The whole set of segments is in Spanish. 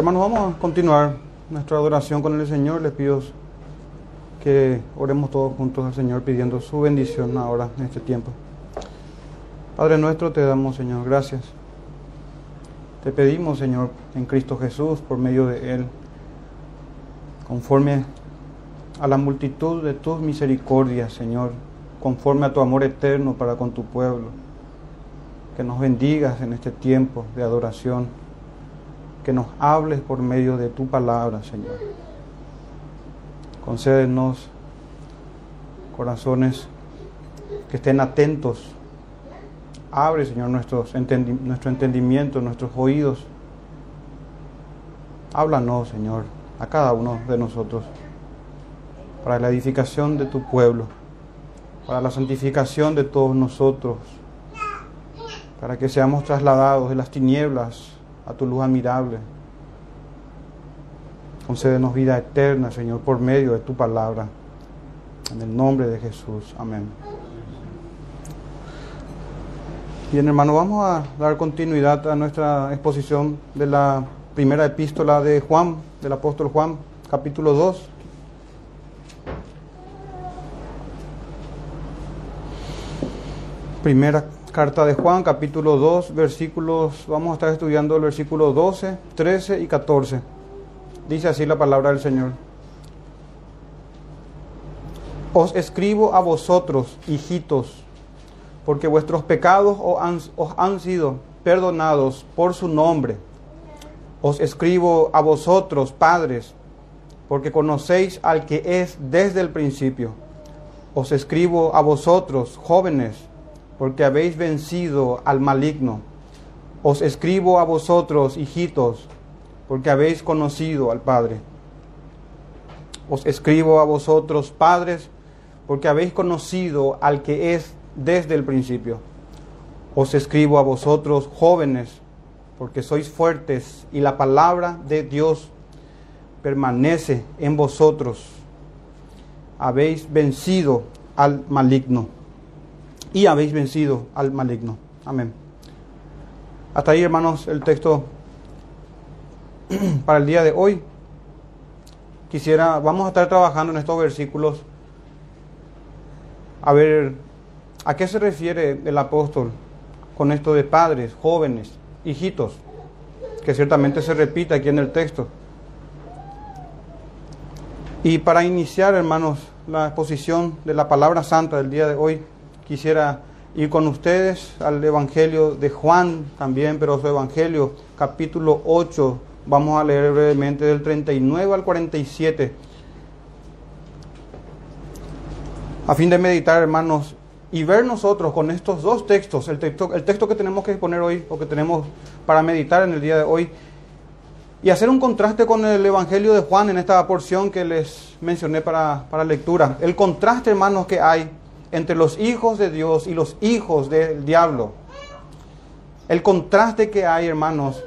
Hermanos, vamos a continuar nuestra adoración con el Señor. Les pido que oremos todos juntos al Señor pidiendo su bendición ahora en este tiempo. Padre nuestro, te damos, Señor, gracias. Te pedimos, Señor, en Cristo Jesús, por medio de Él, conforme a la multitud de tus misericordias, Señor, conforme a tu amor eterno para con tu pueblo, que nos bendigas en este tiempo de adoración, que nos hables por medio de tu palabra, Señor. Concédenos corazones que estén atentos. Abre, Señor, nuestros nuestro entendimiento, nuestros oídos. Háblanos, Señor, a cada uno de nosotros, para la edificación de tu pueblo, para la santificación de todos nosotros, para que seamos trasladados de las tinieblas a tu luz admirable. Concédenos vida eterna, Señor, por medio de tu palabra. En el nombre de Jesús. Amén. Bien, hermano, vamos a dar continuidad a nuestra exposición de la primera epístola de Juan, del apóstol Juan, capítulo 2. Primera carta de Juan, capítulo 2, versículos, vamos a estar estudiando el versículo 12, 13 y 14. Dice así la palabra del Señor. Os escribo a vosotros, hijitos, porque vuestros pecados os han, sido perdonados por su nombre. Os escribo a vosotros, padres, porque conocéis al que es desde el principio. Os escribo a vosotros, jóvenes, porque habéis vencido al maligno. Os escribo a vosotros, hijitos, porque habéis conocido al Padre. Os escribo a vosotros, padres, porque habéis conocido al que es desde el principio. Os escribo a vosotros, jóvenes, porque sois fuertes y la palabra de Dios permanece en vosotros. Habéis vencido al maligno y habéis vencido al maligno. Amén. Hasta ahí, hermanos, el texto para el día de hoy, quisiera, vamos a estar trabajando en estos versículos a ver a qué se refiere el apóstol con esto de padres, jóvenes, hijitos, que ciertamente se repite aquí en el texto. Y para iniciar, hermanos, la exposición de la palabra santa del día de hoy, quisiera ir con ustedes al Evangelio de Juan también, pero su Evangelio, capítulo 8, Vamos a leer brevemente del 39 al 47. A fin de meditar, hermanos, y ver nosotros con estos dos textos, el texto, el texto que tenemos que exponer hoy, o que tenemos para meditar en el día de hoy, y hacer un contraste con el Evangelio de Juan en esta porción que les mencioné para, para lectura. El contraste, hermanos, que hay entre los hijos de Dios y los hijos del diablo. El contraste que hay, hermanos,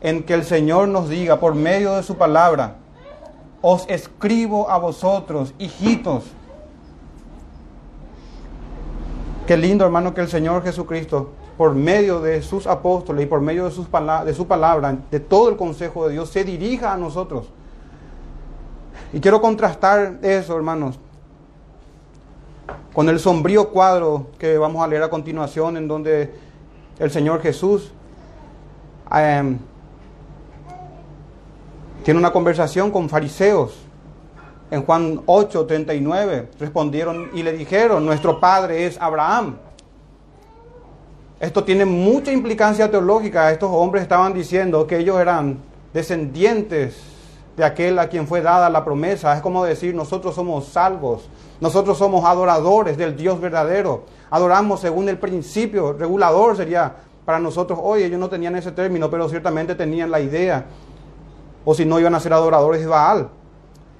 en que el Señor nos diga por medio de su palabra, os escribo a vosotros, hijitos. Qué lindo, hermano, que el Señor Jesucristo, por medio de sus apóstoles y por medio de, sus de su palabra, de todo el consejo de Dios, se dirija a nosotros. Y quiero contrastar eso, hermanos, con el sombrío cuadro que vamos a leer a continuación, en donde el Señor Jesús em, tiene una conversación con fariseos. En Juan 8, 39 respondieron y le dijeron, nuestro padre es Abraham. Esto tiene mucha implicancia teológica. Estos hombres estaban diciendo que ellos eran descendientes de aquel a quien fue dada la promesa. Es como decir, nosotros somos salvos, nosotros somos adoradores del Dios verdadero. Adoramos según el principio regulador sería para nosotros hoy. Ellos no tenían ese término, pero ciertamente tenían la idea o si no iban a ser adoradores de Baal.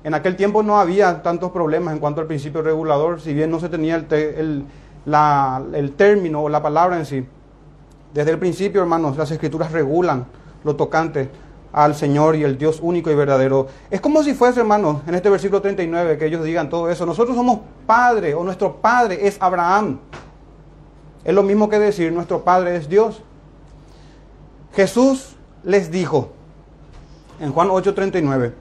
En aquel tiempo no había tantos problemas en cuanto al principio regulador, si bien no se tenía el, el término o la palabra en sí. Desde el principio, hermanos, las escrituras regulan lo tocante al Señor y el Dios único y verdadero. Es como si fuese, hermanos, en este versículo 39, que ellos digan todo eso. Nosotros somos padre o nuestro padre es Abraham. Es lo mismo que decir nuestro padre es Dios. Jesús les dijo, en Juan 8:39,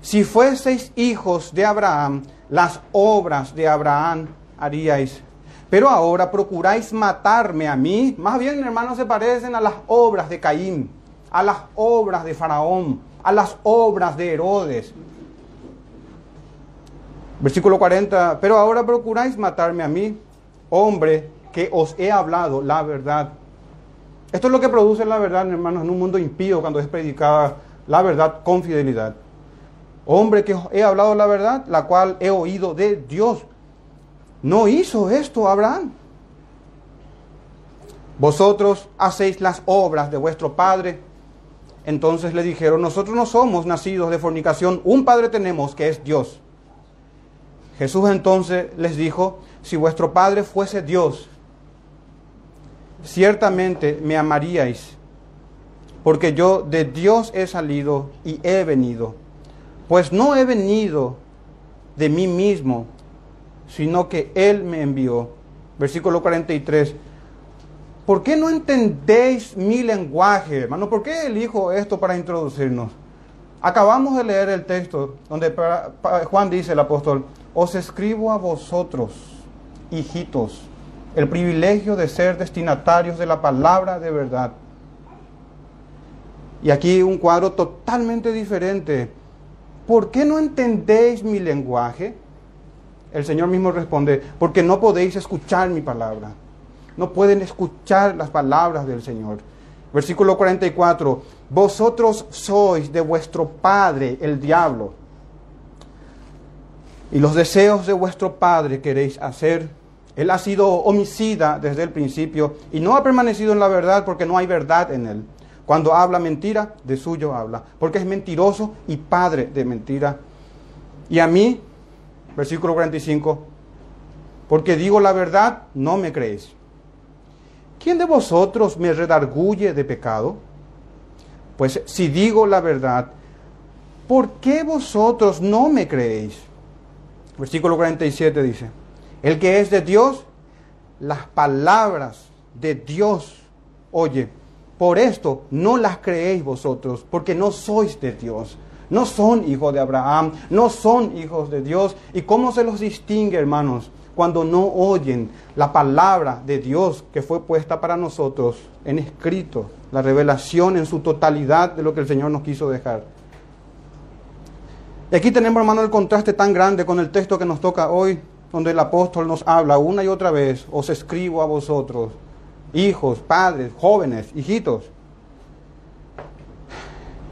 si fueseis hijos de Abraham, las obras de Abraham haríais. Pero ahora procuráis matarme a mí. Más bien, hermanos, se parecen a las obras de Caín, a las obras de Faraón, a las obras de Herodes. Versículo 40, pero ahora procuráis matarme a mí, hombre, que os he hablado la verdad. Esto es lo que produce la verdad, hermanos, en un mundo impío cuando es predicada la verdad con fidelidad. Hombre que he hablado la verdad, la cual he oído de Dios. No hizo esto Abraham. Vosotros hacéis las obras de vuestro padre. Entonces le dijeron, nosotros no somos nacidos de fornicación, un padre tenemos que es Dios. Jesús entonces les dijo, si vuestro padre fuese Dios, ciertamente me amaríais, porque yo de Dios he salido y he venido. Pues no he venido de mí mismo, sino que Él me envió. Versículo 43. ¿Por qué no entendéis mi lenguaje, hermano? ¿Por qué elijo esto para introducirnos? Acabamos de leer el texto donde Juan dice, el apóstol, os escribo a vosotros, hijitos, el privilegio de ser destinatarios de la palabra de verdad. Y aquí un cuadro totalmente diferente. ¿Por qué no entendéis mi lenguaje? El Señor mismo responde, porque no podéis escuchar mi palabra. No pueden escuchar las palabras del Señor. Versículo 44, vosotros sois de vuestro padre el diablo. Y los deseos de vuestro padre queréis hacer. Él ha sido homicida desde el principio y no ha permanecido en la verdad porque no hay verdad en él. Cuando habla mentira, de suyo habla, porque es mentiroso y padre de mentira. Y a mí, versículo 45, porque digo la verdad, no me creéis. ¿Quién de vosotros me redarguye de pecado? Pues si digo la verdad, ¿por qué vosotros no me creéis? Versículo 47 dice, el que es de Dios, las palabras de Dios oye. Por esto no las creéis vosotros, porque no sois de Dios. No son hijos de Abraham, no son hijos de Dios. ¿Y cómo se los distingue, hermanos? Cuando no oyen la palabra de Dios que fue puesta para nosotros en escrito, la revelación en su totalidad de lo que el Señor nos quiso dejar. Y aquí tenemos, hermano, el contraste tan grande con el texto que nos toca hoy, donde el apóstol nos habla una y otra vez, os escribo a vosotros, hijos, padres, jóvenes, hijitos.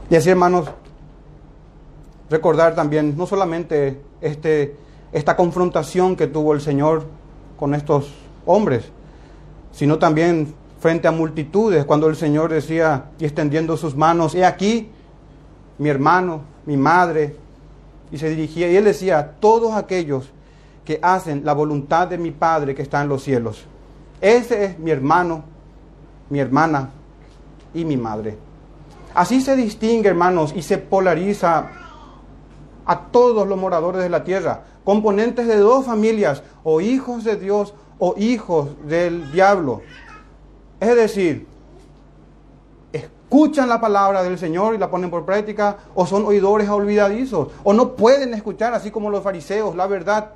Y así, hermanos, recordar también no solamente este, esta confrontación que tuvo el Señor con estos hombres, sino también frente a multitudes, cuando el Señor decía y extendiendo sus manos, he aquí mi hermano, mi madre, y se dirigía, y él decía, todos aquellos que hacen la voluntad de mi Padre que está en los cielos. Ese es mi hermano, mi hermana y mi madre. Así se distingue, hermanos, y se polariza a todos los moradores de la tierra, componentes de dos familias, o hijos de Dios o hijos del diablo. Es decir, escuchan la palabra del Señor y la ponen por práctica, o son oidores olvidadizos, o no pueden escuchar, así como los fariseos, la verdad.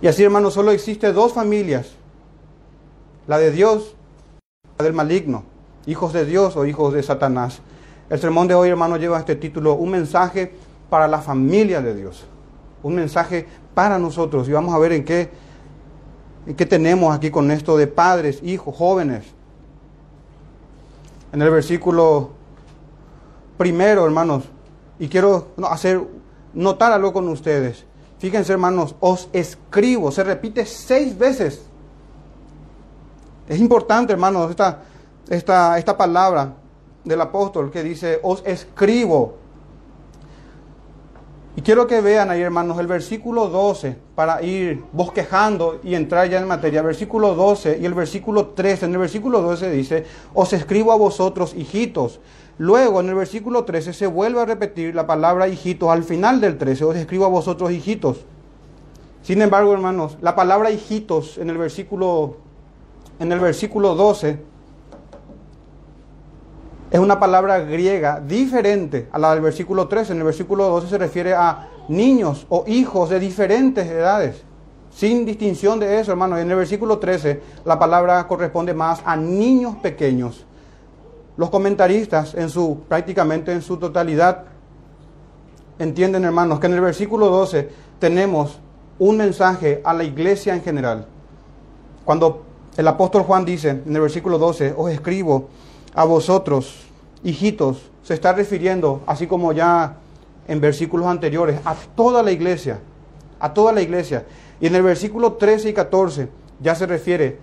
Y así, hermanos, solo existe dos familias, la de Dios, la del maligno, hijos de Dios o hijos de Satanás. El sermón de hoy, hermanos, lleva este título, un mensaje para la familia de Dios, un mensaje para nosotros. Y vamos a ver en qué, en qué tenemos aquí con esto de padres, hijos, jóvenes. En el versículo primero, hermanos, y quiero hacer notar algo con ustedes. Fíjense, hermanos, os escribo, se repite seis veces. Es importante, hermanos, esta, esta, esta palabra del apóstol que dice, os escribo. Y quiero que vean ahí, hermanos, el versículo 12, para ir bosquejando y entrar ya en materia. Versículo 12 y el versículo 13. En el versículo 12 dice, os escribo a vosotros, hijitos, Luego en el versículo 13 se vuelve a repetir la palabra hijitos. Al final del 13 os escribo a vosotros hijitos. Sin embargo, hermanos, la palabra hijitos en el versículo, en el versículo 12 es una palabra griega diferente a la del versículo 13. En el versículo 12 se refiere a niños o hijos de diferentes edades, sin distinción de eso, hermano. En el versículo 13 la palabra corresponde más a niños pequeños. Los comentaristas, en su, prácticamente en su totalidad, entienden, hermanos, que en el versículo 12 tenemos un mensaje a la iglesia en general. Cuando el apóstol Juan dice en el versículo 12, os escribo a vosotros, hijitos, se está refiriendo, así como ya en versículos anteriores, a toda la iglesia, a toda la iglesia. Y en el versículo 13 y 14 ya se refiere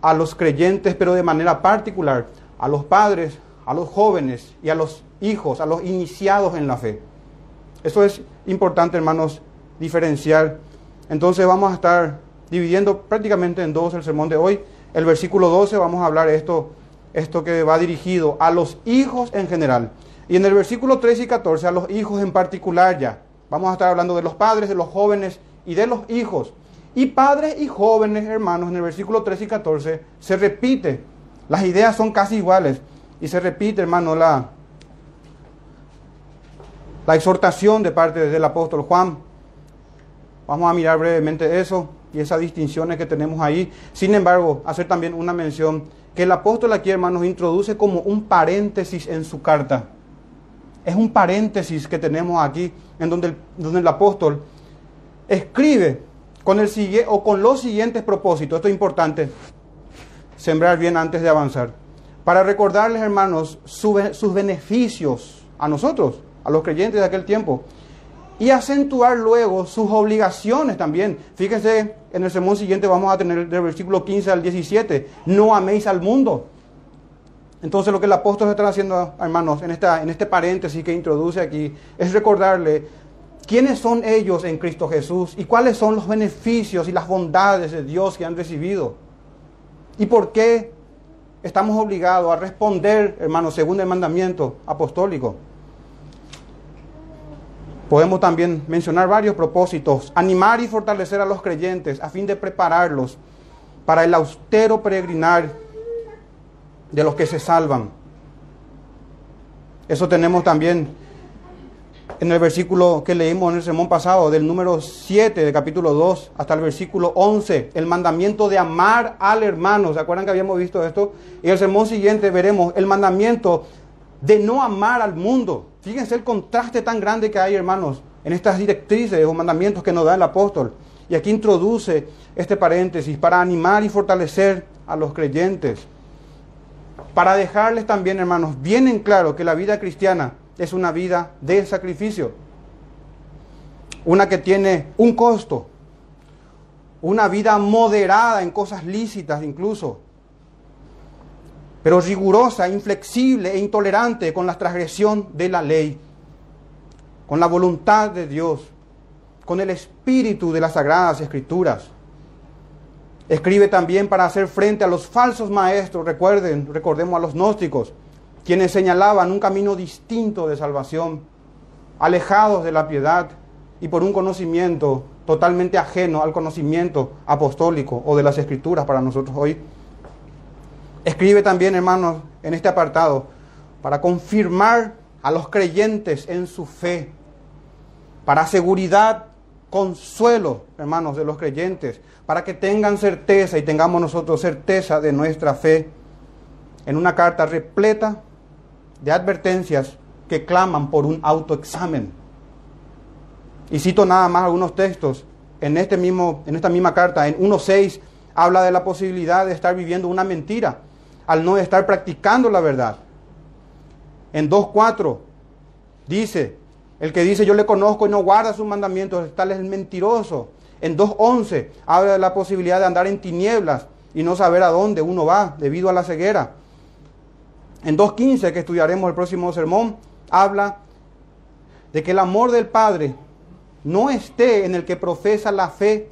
a los creyentes, pero de manera particular, a los padres, a los jóvenes y a los hijos, a los iniciados en la fe. Eso es importante, hermanos, diferenciar. Entonces vamos a estar dividiendo prácticamente en dos el sermón de hoy. El versículo 12 vamos a hablar esto, esto que va dirigido a los hijos en general. Y en el versículo 13 y 14 a los hijos en particular ya. Vamos a estar hablando de los padres, de los jóvenes y de los hijos. Y padres y jóvenes, hermanos, en el versículo 13 y 14 se repite. Las ideas son casi iguales. Y se repite, hermano, la, la exhortación de parte del apóstol Juan. Vamos a mirar brevemente eso y esas distinciones que tenemos ahí. Sin embargo, hacer también una mención que el apóstol aquí, hermanos, introduce como un paréntesis en su carta. Es un paréntesis que tenemos aquí en donde el, donde el apóstol escribe con, el, o con los siguientes propósitos. Esto es importante, sembrar bien antes de avanzar. Para recordarles, hermanos, sus beneficios a nosotros, a los creyentes de aquel tiempo. Y acentuar luego sus obligaciones también. Fíjense, en el sermón siguiente vamos a tener del versículo 15 al 17. No améis al mundo. Entonces lo que el apóstol está haciendo, hermanos, en, esta, en este paréntesis que introduce aquí, es recordarle quiénes son ellos en Cristo Jesús y cuáles son los beneficios y las bondades de Dios que han recibido. Y por qué estamos obligados a responder, hermanos, según el mandamiento apostólico. Podemos también mencionar varios propósitos. Animar y fortalecer a los creyentes a fin de prepararlos para el austero peregrinar de los que se salvan. Eso tenemos también en el versículo que leímos en el sermón pasado, del número 7 del capítulo 2 hasta el versículo 11, el mandamiento de amar al hermano. ¿Se acuerdan que habíamos visto esto? Y el sermón siguiente veremos el mandamiento de no amar al mundo. Fíjense el contraste tan grande que hay, hermanos, en estas directrices o mandamientos que nos da el apóstol. Y aquí introduce este paréntesis para animar y fortalecer a los creyentes. Para dejarles también, hermanos, bien en claro que la vida cristiana es una vida de sacrificio. Una que tiene un costo. Una vida moderada en cosas lícitas incluso. Pero rigurosa, inflexible e intolerante con la transgresión de la ley. Con la voluntad de Dios. Con el espíritu de las sagradas escrituras. Escribe también para hacer frente a los falsos maestros, recuerden, recordemos a los gnósticos, quienes señalaban un camino distinto de salvación, alejados de la piedad y por un conocimiento totalmente ajeno al conocimiento apostólico o de las escrituras para nosotros hoy. Escribe también, hermanos, en este apartado, para confirmar a los creyentes en su fe, para seguridad, consuelo, hermanos, de los creyentes, para que tengan certeza y tengamos nosotros certeza de nuestra fe, en una carta repleta de advertencias que claman por un autoexamen. Y cito nada más algunos textos. En, este mismo, en esta misma carta, en 1.6, habla de la posibilidad de estar viviendo una mentira al no estar practicando la verdad. En 2.4 dice, el que dice yo le conozco y no guarda sus mandamientos, tal es el mentiroso. En 2.11 habla de la posibilidad de andar en tinieblas y no saber a dónde uno va debido a la ceguera. En 2.15, que estudiaremos el próximo sermón, habla de que el amor del Padre no esté en el que profesa la fe.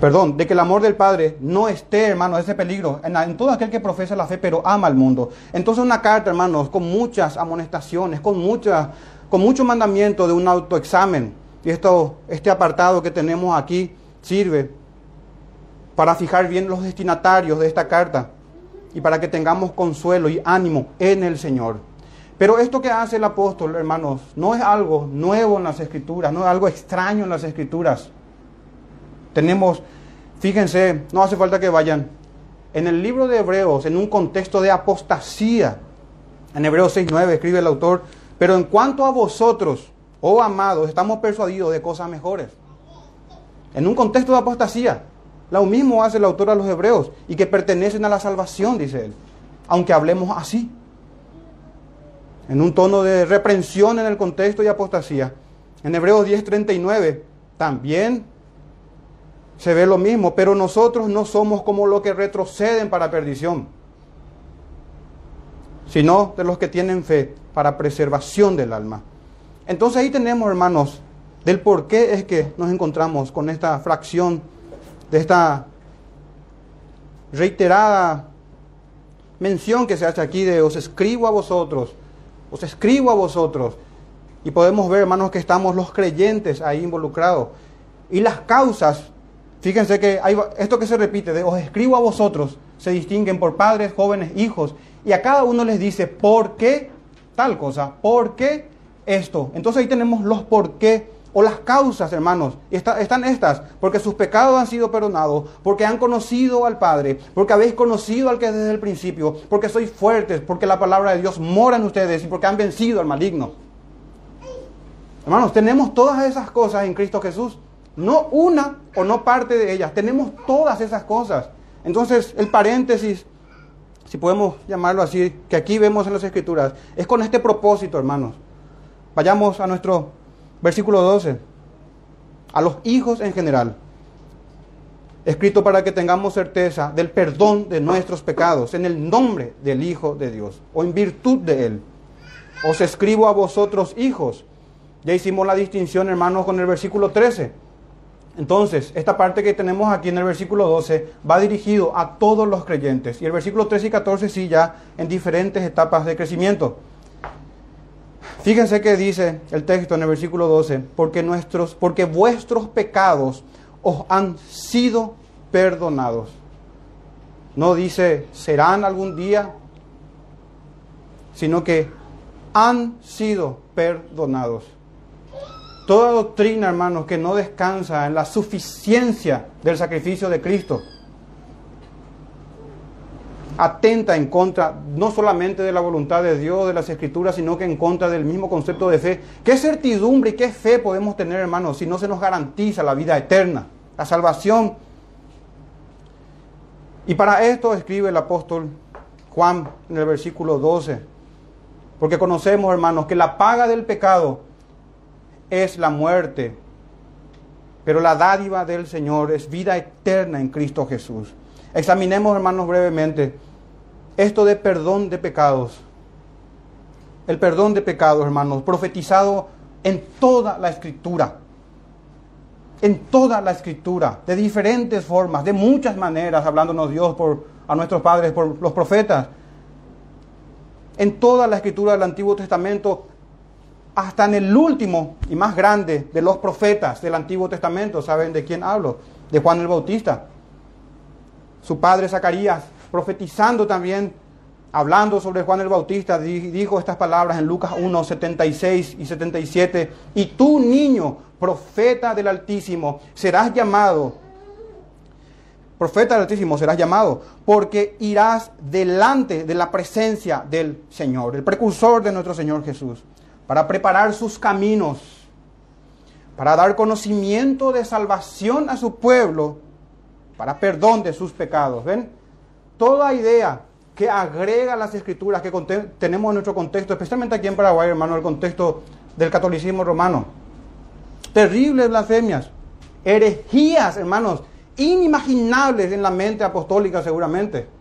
Perdón, de que el amor del Padre no esté, hermano, ese peligro en, en, todo aquel que profesa la fe, pero ama al mundo. Entonces una carta, hermanos, con muchas amonestaciones, con, muchas, con mucho mandamiento de un autoexamen. Y esto, este apartado que tenemos aquí sirve para fijar bien los destinatarios de esta carta. y para que tengamos consuelo y ánimo en el Señor. Pero esto que hace el apóstol, hermanos, no es algo nuevo en las escrituras, no es algo extraño en las escrituras. Tenemos, fíjense, no hace falta que vayan. En el libro de Hebreos, en un contexto de apostasía, en Hebreos 6.9 escribe el autor, pero en cuanto a vosotros, oh amados, estamos persuadidos de cosas mejores. En un contexto de apostasía, lo mismo hace el autor a los hebreos y que pertenecen a la salvación, dice él, aunque hablemos así. En un tono de reprensión en el contexto de apostasía. En Hebreos 10:39 también se ve lo mismo, pero nosotros no somos como los que retroceden para perdición, sino de los que tienen fe para preservación del alma. Entonces ahí tenemos, hermanos, del por qué es que nos encontramos con esta fracción de esta reiterada mención que se hace aquí de os escribo a vosotros, os escribo a vosotros. Y podemos ver, hermanos, que estamos los creyentes ahí involucrados. Y las causas, fíjense que esto que se repite, de os escribo a vosotros, se distinguen por padres, jóvenes, hijos. Y a cada uno les dice, ¿por qué tal cosa? ¿Por qué esto? Entonces ahí tenemos los por qué o las causas, hermanos, están estas, porque sus pecados han sido perdonados, porque han conocido al Padre, porque habéis conocido al que desde el principio, porque sois fuertes, porque la palabra de Dios mora en ustedes y porque han vencido al maligno. Hermanos, tenemos todas esas cosas en Cristo Jesús, no una o no parte de ellas, tenemos todas esas cosas. Entonces, el paréntesis, si podemos llamarlo así, que aquí vemos en las Escrituras, es con este propósito, hermanos. Vayamos a nuestro Versículo 12. A los hijos en general. Escrito para que tengamos certeza del perdón de nuestros pecados en el nombre del Hijo de Dios o en virtud de Él. Os escribo a vosotros hijos. Ya hicimos la distinción, hermanos, con el versículo 13. Entonces, esta parte que tenemos aquí en el versículo 12 va dirigido a todos los creyentes. Y el versículo 13 y 14 sí ya en diferentes etapas de crecimiento. Fíjense que dice el texto en el versículo 12, porque, nuestros, porque vuestros pecados os han sido perdonados. No dice serán algún día, sino que han sido perdonados. Toda doctrina, hermanos, que no descansa en la suficiencia del sacrificio de Cristo, atenta en contra no solamente de la voluntad de Dios, de las escrituras, sino que en contra del mismo concepto de fe. ¿Qué certidumbre y qué fe podemos tener, hermanos, si no se nos garantiza la vida eterna, la salvación? Y para esto escribe el apóstol Juan en el versículo 12, porque conocemos, hermanos, que la paga del pecado es la muerte, pero la dádiva del Señor es vida eterna en Cristo Jesús. Examinemos, hermanos, brevemente esto de perdón de pecados. El perdón de pecados, hermanos, profetizado en toda la escritura. En toda la escritura, de diferentes formas, de muchas maneras, hablándonos Dios por, a nuestros padres, por los profetas. En toda la escritura del Antiguo Testamento, hasta en el último y más grande de los profetas del Antiguo Testamento, ¿saben de quién hablo? De Juan el Bautista. Su padre Zacarías profetizando también, hablando sobre Juan el Bautista, dijo estas palabras en Lucas 1, 76 y 77, y tú niño, profeta del Altísimo, serás llamado, profeta del Altísimo serás llamado, porque irás delante de la presencia del Señor, el precursor de nuestro Señor Jesús, para preparar sus caminos, para dar conocimiento de salvación a su pueblo, para perdón de sus pecados. ¿Ven? toda idea que agrega las escrituras que tenemos en nuestro contexto, especialmente aquí en Paraguay, hermano, el contexto del catolicismo romano. Terribles blasfemias, herejías, hermanos, inimaginables en la mente apostólica seguramente.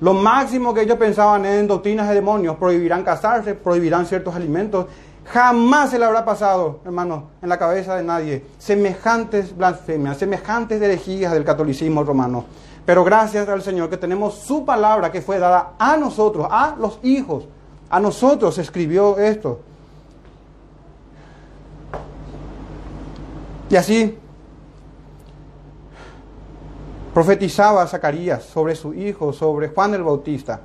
Lo máximo que ellos pensaban en doctrinas de demonios, prohibirán casarse, prohibirán ciertos alimentos. Jamás se le habrá pasado, hermano, en la cabeza de nadie semejantes blasfemias, semejantes herejías del catolicismo romano. Pero gracias al Señor que tenemos su palabra que fue dada a nosotros, a los hijos. A nosotros escribió esto. Y así, profetizaba Zacarías sobre su hijo, sobre Juan el Bautista,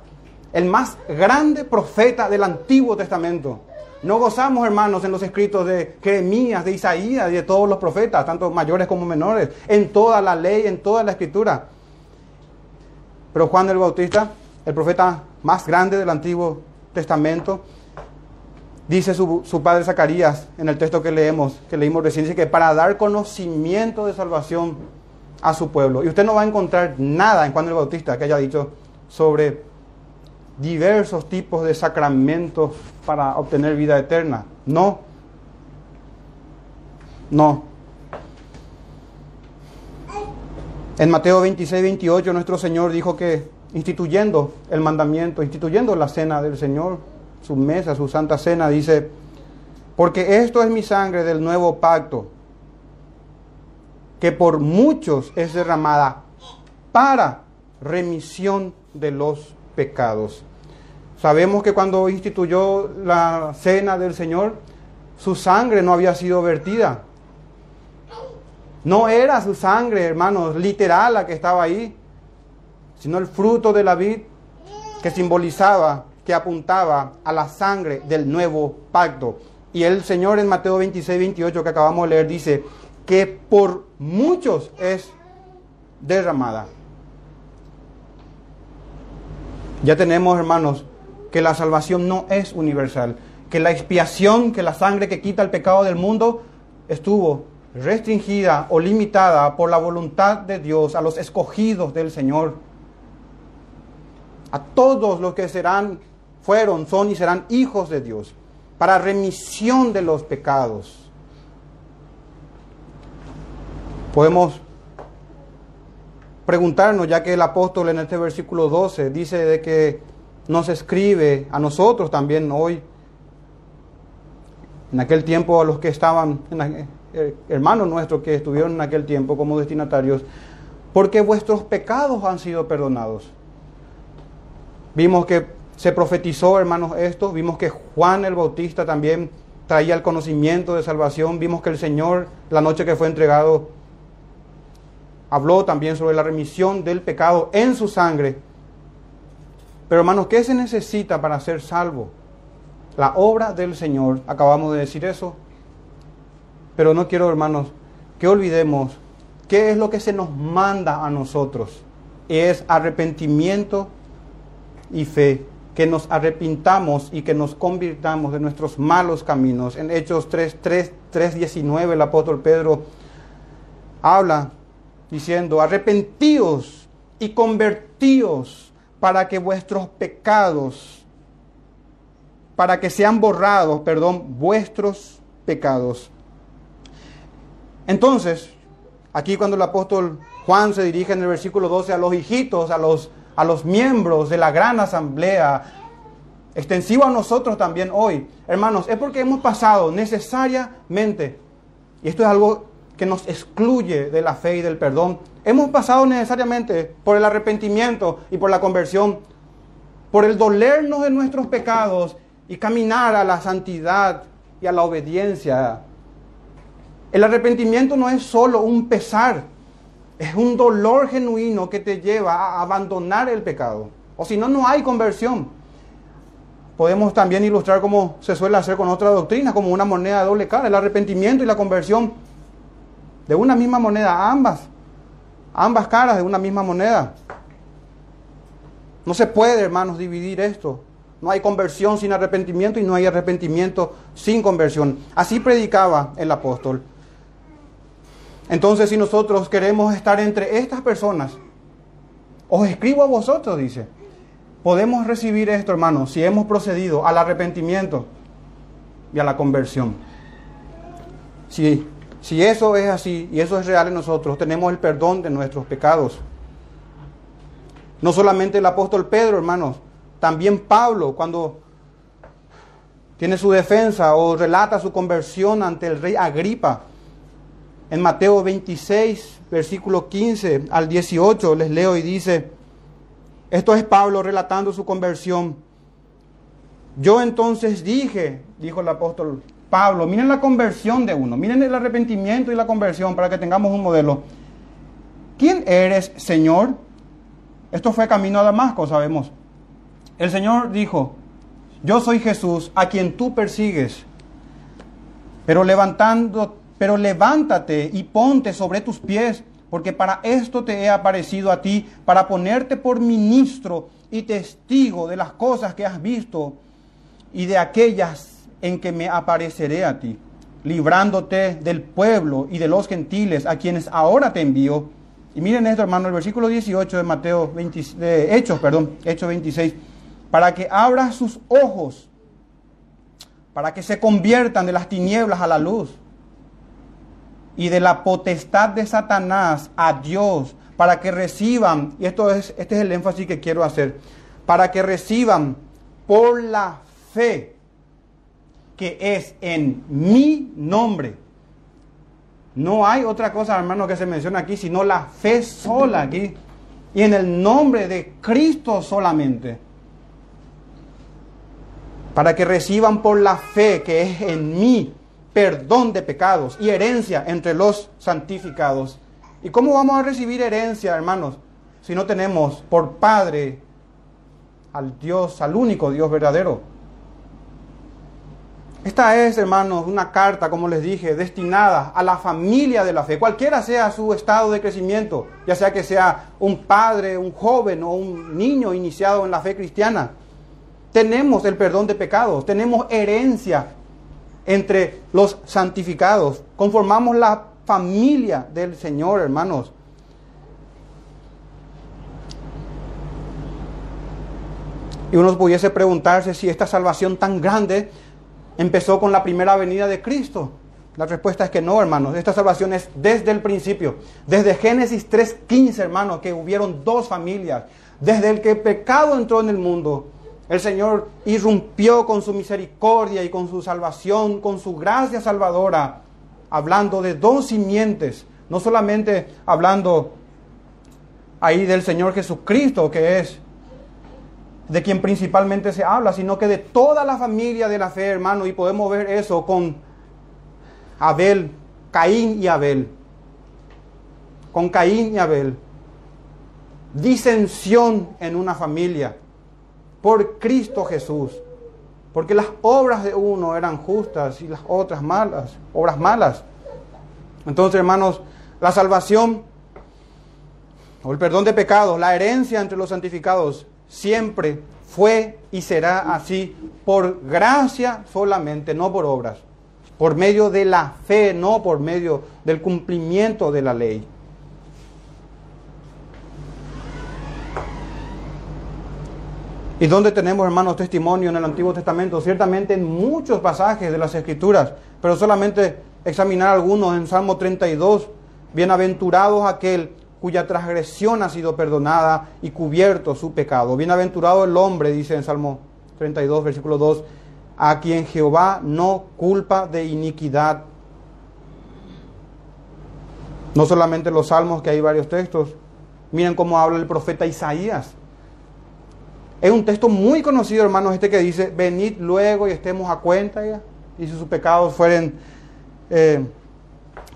el más grande profeta del Antiguo Testamento. No gozamos, hermanos, en los escritos de Jeremías, de Isaías y de todos los profetas, tanto mayores como menores, en toda la ley, en toda la escritura. Pero Juan el Bautista, el profeta más grande del Antiguo Testamento, dice su, su, padre Zacarías en el texto que leemos, que leímos recién, dice que para dar conocimiento de salvación a su pueblo. Y usted no va a encontrar nada en Juan el Bautista que haya dicho sobre diversos tipos de sacramentos para obtener vida eterna. No. No. En Mateo 26, 28 nuestro Señor dijo que instituyendo el mandamiento, instituyendo la cena del Señor, su mesa, su santa cena, dice, porque esto es mi sangre del nuevo pacto, que por muchos es derramada para remisión de los pecados. Sabemos que cuando instituyó la cena del Señor, su sangre no había sido vertida. No era su sangre, hermanos, literal la que estaba ahí, sino el fruto de la vid que simbolizaba, que apuntaba a la sangre del nuevo pacto. Y el Señor en Mateo 26, 28 que acabamos de leer dice que por muchos es derramada. Ya tenemos, hermanos, que la salvación no es universal, que la expiación, que la sangre que quita el pecado del mundo estuvo restringida o limitada por la voluntad de Dios a los escogidos del Señor. A todos los que serán, fueron, son y serán hijos de Dios, para remisión de los pecados. Podemos preguntarnos, ya que el apóstol en este versículo 12 dice de que nos escribe a nosotros también hoy, en aquel tiempo a los que estaban, eh, hermanos nuestros que estuvieron en aquel tiempo como destinatarios, porque vuestros pecados han sido perdonados. Vimos que se profetizó, hermanos, esto, vimos que Juan el Bautista también traía el conocimiento de salvación, vimos que el Señor, la noche que fue entregado, habló también sobre la remisión del pecado en su sangre pero hermanos, ¿qué se necesita para ser salvo? La obra del Señor, acabamos de decir eso. Pero no quiero, hermanos, que olvidemos qué es lo que se nos manda a nosotros. Es arrepentimiento y fe, que nos arrepintamos y que nos convirtamos de nuestros malos caminos. En Hechos 3, 3, 3 19 el apóstol Pedro habla diciendo, arrepentíos y convertíos para que vuestros pecados, para que sean borrados, perdón, vuestros pecados. Entonces, aquí cuando el apóstol Juan se dirige en el versículo 12 a los hijitos, a los, a los miembros de la gran asamblea, extensivo a nosotros también hoy, hermanos, es porque hemos pasado necesariamente, y esto es algo que nos excluye de la fe y del perdón, Hemos pasado necesariamente por el arrepentimiento y por la conversión, por el dolernos de nuestros pecados y caminar a la santidad y a la obediencia. El arrepentimiento no es solo un pesar, es un dolor genuino que te lleva a abandonar el pecado. O si no, no hay conversión. Podemos también ilustrar como se suele hacer con otra doctrina, como una moneda de doble cara, el arrepentimiento y la conversión de una misma moneda, ambas ambas caras de una misma moneda. No se puede, hermanos, dividir esto. No hay conversión sin arrepentimiento y no hay arrepentimiento sin conversión. Así predicaba el apóstol. Entonces, si nosotros queremos estar entre estas personas, os escribo a vosotros, dice, podemos recibir esto, hermanos, si hemos procedido al arrepentimiento y a la conversión. Si si eso es así y eso es real en nosotros, tenemos el perdón de nuestros pecados. No solamente el apóstol Pedro, hermanos, también Pablo, cuando tiene su defensa o relata su conversión ante el rey Agripa, en Mateo 26, versículo 15 al 18, les leo y dice, esto es Pablo relatando su conversión. Yo entonces dije, dijo el apóstol Pablo, miren la conversión de uno, miren el arrepentimiento y la conversión para que tengamos un modelo. ¿quién eres, Señor? Esto fue camino a Damasco, sabemos. El Señor dijo, yo soy Jesús a quien tú persigues, pero levantando, pero levántate y ponte sobre tus pies, porque para esto te he aparecido a ti, para ponerte por ministro y testigo de las cosas que has visto y de aquellas en que me apareceré a ti, librándote del pueblo y de los gentiles a quienes ahora te envío. Y miren esto, hermano, el versículo 18 de Mateo 20, de Hechos, perdón, Hechos 26, para que abra sus ojos, para que se conviertan de las tinieblas a la luz y de la potestad de Satanás a Dios, para que reciban, y esto es, este es el énfasis que quiero hacer, para que reciban por la fe que es en mi nombre. No hay otra cosa, hermano, que se menciona aquí, sino la fe sola aquí. Y en el nombre de Cristo solamente. Para que reciban por la fe que es en mí perdón de pecados y herencia entre los santificados. ¿Y cómo vamos a recibir herencia, hermanos, si no tenemos por Padre al Dios, al único Dios verdadero? Esta es, hermanos, una carta, como les dije, destinada a la familia de la fe, cualquiera sea su estado de crecimiento, ya sea que sea un padre, un joven o un niño iniciado en la fe cristiana. Tenemos el perdón de pecados, tenemos herencia entre los santificados. Conformamos la familia del Señor, hermanos. Y uno pudiese preguntarse si esta salvación tan grande empezó con la primera venida de Cristo. La respuesta es que no, hermanos. Esta salvación es desde el principio. Desde Génesis 3.15, hermanos, que hubieron dos familias. Desde el que el pecado entró en el mundo el Señor irrumpió con su misericordia y con su salvación, con su gracia salvadora, hablando de dos simientes, no solamente hablando ahí del Señor Jesucristo, que es de quien principalmente se habla, sino que de toda la familia de la fe, hermano, y podemos ver eso con Abel, Caín y Abel, con Caín y Abel, disensión en una familia por Cristo Jesús. Porque las obras de uno eran justas y las otras malas, obras malas. Entonces, hermanos, la salvación o el perdón de pecados, la herencia entre los santificados, siempre fue y será así por gracia solamente, no por obras. Por medio de la fe, no por medio del cumplimiento de la ley. ¿Y dónde tenemos, hermanos, testimonio en el Antiguo Testamento? Ciertamente en muchos pasajes de las Escrituras, pero solamente examinar algunos en Salmo 32. Bienaventurados aquel cuya transgresión ha sido perdonada y cubierto su pecado. Bienaventurado el hombre, dice en Salmo 32, versículo 2, a quien Jehová no culpa de iniquidad. No solamente los salmos, que hay varios textos. Miren cómo habla el profeta Isaías. Es un texto muy conocido, hermanos, este que dice, venid luego y estemos a cuenta. Y si sus pecados fueren eh,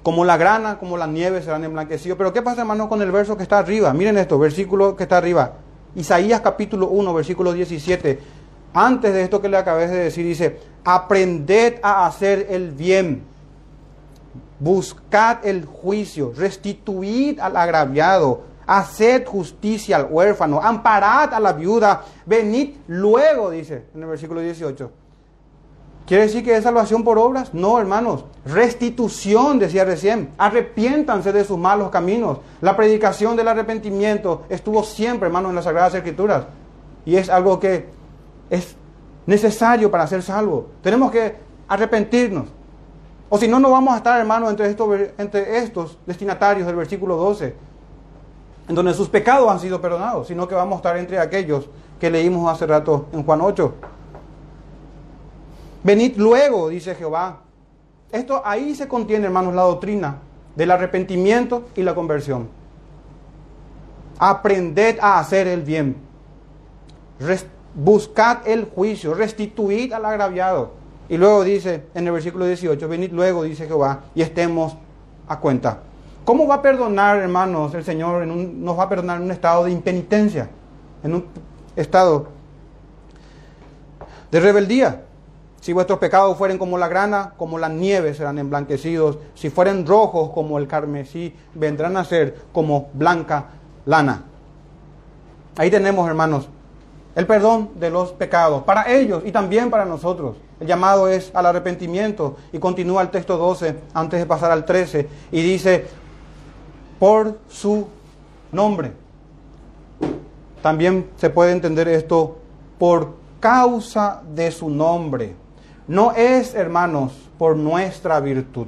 como la grana, como la nieve, serán emblanquecidos. Pero ¿qué pasa, hermanos, con el verso que está arriba? Miren esto, versículo que está arriba. Isaías capítulo 1, versículo 17. Antes de esto que le acabé de decir, dice, aprended a hacer el bien, buscad el juicio, restituid al agraviado, haced justicia al huérfano, amparad a la viuda, venid luego, dice en el versículo 18. ¿Quiere decir que es salvación por obras? No, hermanos. Restitución, decía recién. Arrepiéntanse de sus malos caminos. La predicación del arrepentimiento estuvo siempre, hermanos, en las Sagradas Escrituras. Y es algo que es necesario para ser salvo. Tenemos que arrepentirnos. O si no, no vamos a estar, hermanos, entre estos, entre estos destinatarios del versículo 12 en donde sus pecados han sido perdonados, sino que vamos a estar entre aquellos que leímos hace rato en Juan 8. Venid luego, dice Jehová. Esto ahí se contiene, hermanos, la doctrina del arrepentimiento y la conversión. Aprended a hacer el bien. buscad el juicio, restituid al agraviado. Y luego dice en el versículo 18, venid luego, dice Jehová, y estemos a cuenta. ¿Cómo va a perdonar, hermanos, el Señor en un, nos va a perdonar en un estado de impenitencia, en un estado de rebeldía? Si vuestros pecados fueren como la grana, como la nieve serán emblanquecidos. Si fueren rojos como el carmesí, vendrán a ser como blanca lana. Ahí tenemos, hermanos, el perdón de los pecados, para ellos y también para nosotros. El llamado es al arrepentimiento y continúa el texto 12 antes de pasar al 13 y dice, por su nombre. También se puede entender esto por causa de su nombre. No es, hermanos, por nuestra virtud.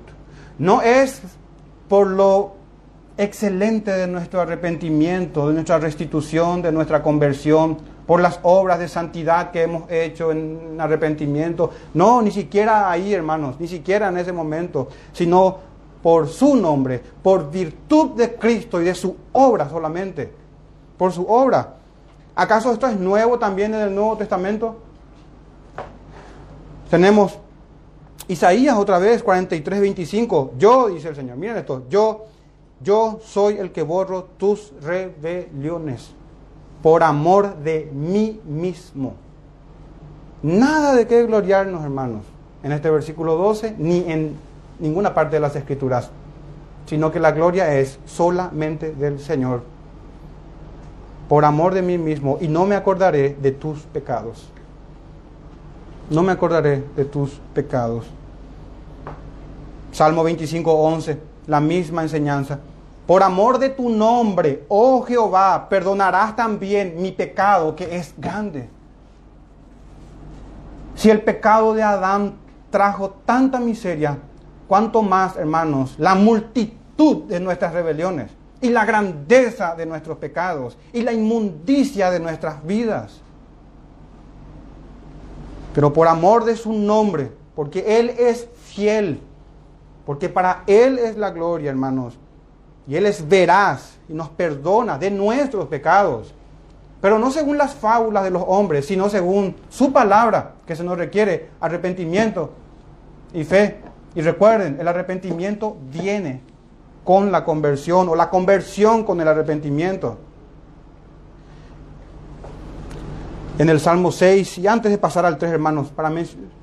No es por lo excelente de nuestro arrepentimiento, de nuestra restitución, de nuestra conversión, por las obras de santidad que hemos hecho en arrepentimiento. No, ni siquiera ahí, hermanos, ni siquiera en ese momento, sino por su nombre, por virtud de Cristo y de su obra solamente, por su obra. ¿Acaso esto es nuevo también en el Nuevo Testamento? Tenemos Isaías otra vez, 43, 25. Yo, dice el Señor, miren esto, yo, yo soy el que borro tus rebeliones por amor de mí mismo. Nada de qué gloriarnos, hermanos, en este versículo 12, ni en ninguna parte de las Escrituras, sino que la gloria es solamente del Señor, por amor de mí mismo, y no me acordaré de tus pecados. No me acordaré de tus pecados. Salmo 25, 11, la misma enseñanza. Por amor de tu nombre, oh Jehová, perdonarás también mi pecado que es grande. Si el pecado de Adán trajo tanta miseria, cuánto más, hermanos, la multitud de nuestras rebeliones y la grandeza de nuestros pecados y la inmundicia de nuestras vidas. Pero por amor de su nombre, porque Él es fiel, porque para Él es la gloria, hermanos, y Él es veraz y nos perdona de nuestros pecados. Pero no según las fábulas de los hombres, sino según su palabra, que se nos requiere arrepentimiento y fe. Y recuerden, el arrepentimiento viene con la conversión o la conversión con el arrepentimiento. En el Salmo 6, y antes de pasar al 3, hermanos, para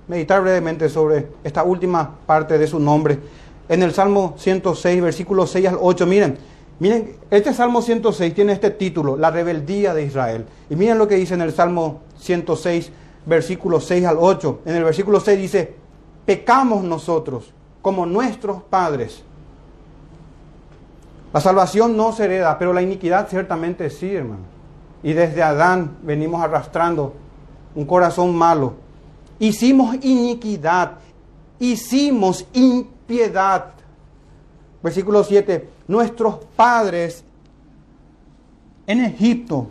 meditar brevemente sobre esta última parte de su nombre, en el Salmo 106, versículos 6 al 8, miren, miren, este Salmo 106 tiene este título, la rebeldía de Israel. Y miren lo que dice en el Salmo 106, versículos 6 al 8. En el versículo 6 dice, pecamos nosotros como nuestros padres. La salvación no se hereda, pero la iniquidad ciertamente sí, hermano. Y desde Adán venimos arrastrando un corazón malo. Hicimos iniquidad, hicimos impiedad. Versículo 7. Nuestros padres en Egipto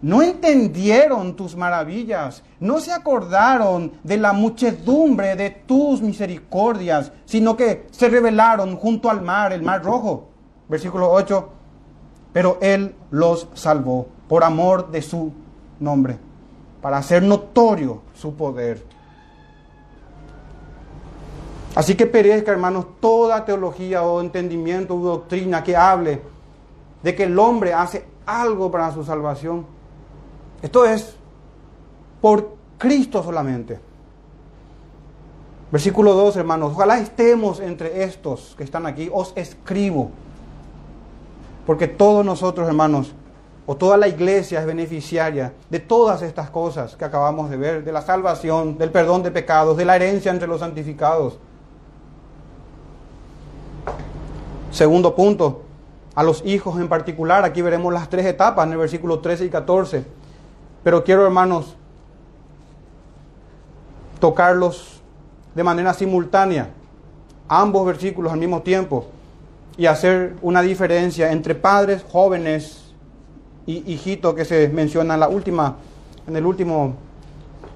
no entendieron tus maravillas, no se acordaron de la muchedumbre de tus misericordias, sino que se rebelaron junto al mar, el mar rojo. Versículo 8. Pero Él los salvó por amor de su nombre, para hacer notorio su poder. Así que perezca, hermanos, toda teología o entendimiento o doctrina que hable de que el hombre hace algo para su salvación esto es por Cristo solamente. Versículo 2, hermanos. Ojalá estemos entre estos que están aquí. Os escribo. Porque todos nosotros, hermanos, o toda la iglesia es beneficiaria de todas estas cosas que acabamos de ver, de la salvación, del perdón de pecados, de la herencia entre los santificados. Segundo punto, a los hijos en particular, aquí veremos las tres etapas en el versículo 13 y 14. Pero quiero, hermanos, tocarlos de manera simultánea, ambos versículos al mismo tiempo, y hacer una diferencia entre padres, jóvenes y hijitos que se menciona en la última, en el último,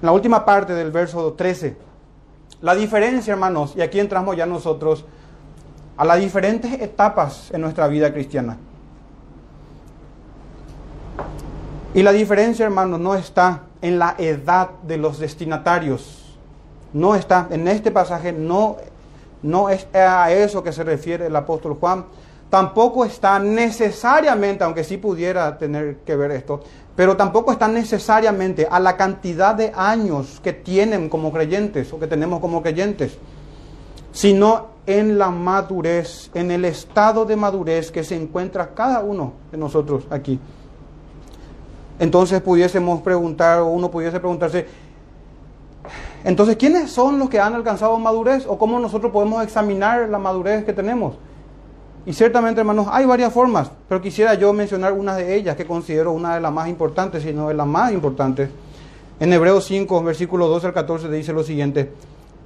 en la última parte del verso 13. La diferencia, hermanos, y aquí entramos ya nosotros a las diferentes etapas en nuestra vida cristiana. Y la diferencia, hermanos, no está en la edad de los destinatarios. No está, en este pasaje no No es a eso que se refiere el apóstol Juan. Tampoco está necesariamente, aunque sí pudiera tener que ver esto, pero tampoco está necesariamente a la cantidad de años que tienen como creyentes o que tenemos como creyentes, sino en la madurez, en el estado de madurez que se encuentra cada uno de nosotros aquí. Entonces pudiésemos preguntar, o uno pudiese preguntarse, entonces, ¿quiénes son los que han alcanzado madurez o cómo nosotros podemos examinar la madurez que tenemos? Y ciertamente, hermanos, hay varias formas, pero quisiera yo mencionar una de ellas que considero una de las más importantes, si no de las más importantes. En Hebreos 5, versículo 12 al 14 dice lo siguiente,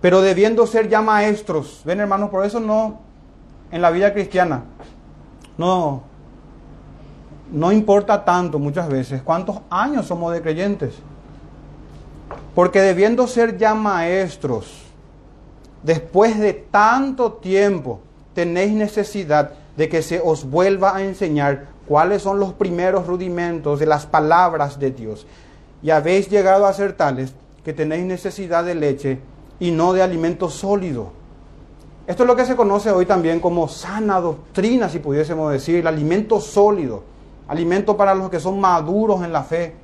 pero debiendo ser ya maestros, ven hermanos, por eso no, en la vida cristiana, no, no importa tanto muchas veces cuántos años somos de creyentes. Porque debiendo ser ya maestros, después de tanto tiempo, tenéis necesidad de que se os vuelva a enseñar cuáles son los primeros rudimentos de las palabras de Dios. Y habéis llegado a ser tales que tenéis necesidad de leche y no de alimento sólido. Esto es lo que se conoce hoy también como sana doctrina, si pudiésemos decir, el alimento sólido, alimento para los que son maduros en la fe.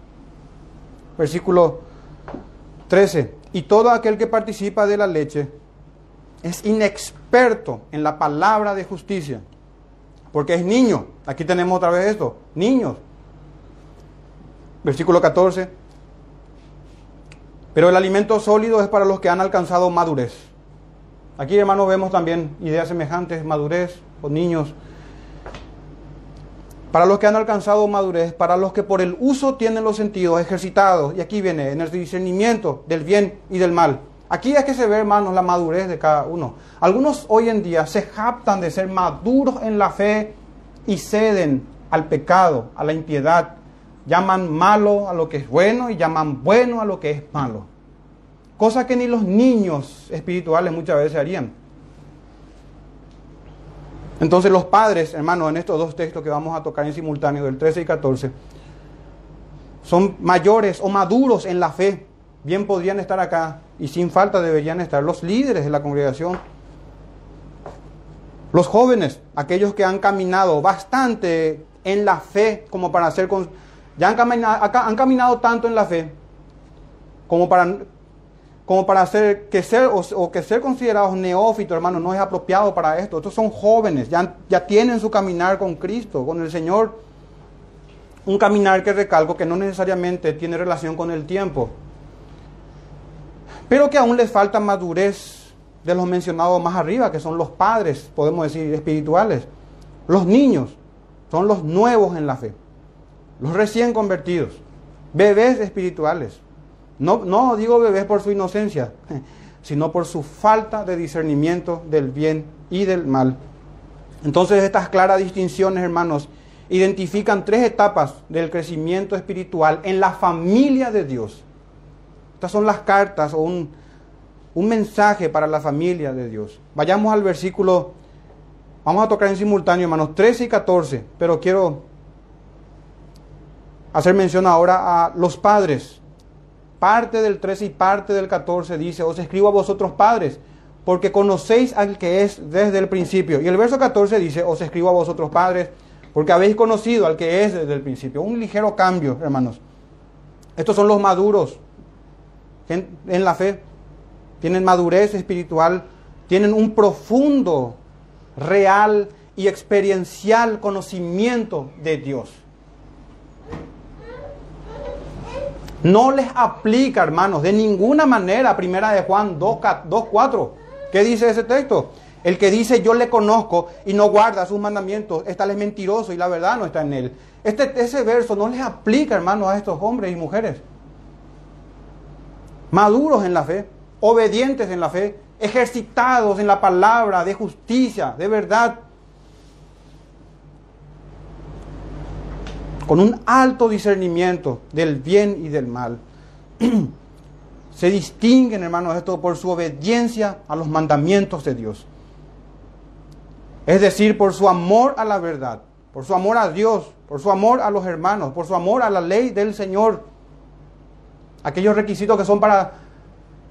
Versículo 13. Y todo aquel que participa de la leche es inexperto en la palabra de justicia, porque es niño. Aquí tenemos otra vez esto, niños. Versículo 14. Pero el alimento sólido es para los que han alcanzado madurez. Aquí, hermanos, vemos también ideas semejantes, madurez o niños para los que han alcanzado madurez, para los que por el uso tienen los sentidos ejercitados, y aquí viene, en el discernimiento del bien y del mal. Aquí es que se ve, hermanos, la madurez de cada uno. Algunos hoy en día se jactan de ser maduros en la fe y ceden al pecado, a la impiedad. Llaman malo a lo que es bueno y llaman bueno a lo que es malo. Cosa que ni los niños espirituales muchas veces harían. Entonces los padres, hermanos, en estos dos textos que vamos a tocar en simultáneo, del 13 y 14, son mayores o maduros en la fe. Bien podrían estar acá y sin falta deberían estar los líderes de la congregación. Los jóvenes, aquellos que han caminado bastante en la fe como para hacer... Ya han caminado, han caminado tanto en la fe como para como para ser, que ser o, que ser considerados neófitos, hermano, no es apropiado para esto. Estos son jóvenes, ya, ya tienen su caminar con Cristo, con el Señor. Un caminar que recalco que no necesariamente tiene relación con el tiempo, pero que aún les falta madurez de los mencionados más arriba, que son los padres, podemos decir, espirituales. Los niños son los nuevos en la fe, los recién convertidos, bebés espirituales. No, digo bebés por su inocencia, sino por su falta de discernimiento del bien y del mal. Entonces estas claras distinciones, hermanos, identifican tres etapas del crecimiento espiritual en la familia de Dios. Estas son las cartas o un, un mensaje para la familia de Dios. Vayamos al versículo, vamos a tocar en simultáneo, hermanos, 13 y 14, pero quiero hacer mención ahora a los padres parte del 13 y parte del 14 dice, os escribo a vosotros padres, porque conocéis al que es desde el principio. Y el verso 14 dice, os escribo a vosotros padres, porque habéis conocido al que es desde el principio. Un ligero cambio, hermanos. Estos son los maduros en, la fe. Tienen madurez espiritual, tienen un profundo, real y experiencial conocimiento de Dios. No les aplica, hermanos, de ninguna manera, primera de Juan 2.4. ¿Qué dice ese texto? El que dice yo le conozco y no guarda sus mandamientos, está es mentiroso y la verdad no está en él. Este, ese verso no les aplica, hermanos, a estos hombres y mujeres. Maduros en la fe, obedientes en la fe, ejercitados en la palabra de justicia, de verdad, con un alto discernimiento del bien y del mal. Se distinguen, hermanos, esto por su obediencia a los mandamientos de Dios. Es decir, por su amor a la verdad, por su amor a Dios, por su amor a los hermanos, por su amor a la ley del Señor. Aquellos requisitos que son para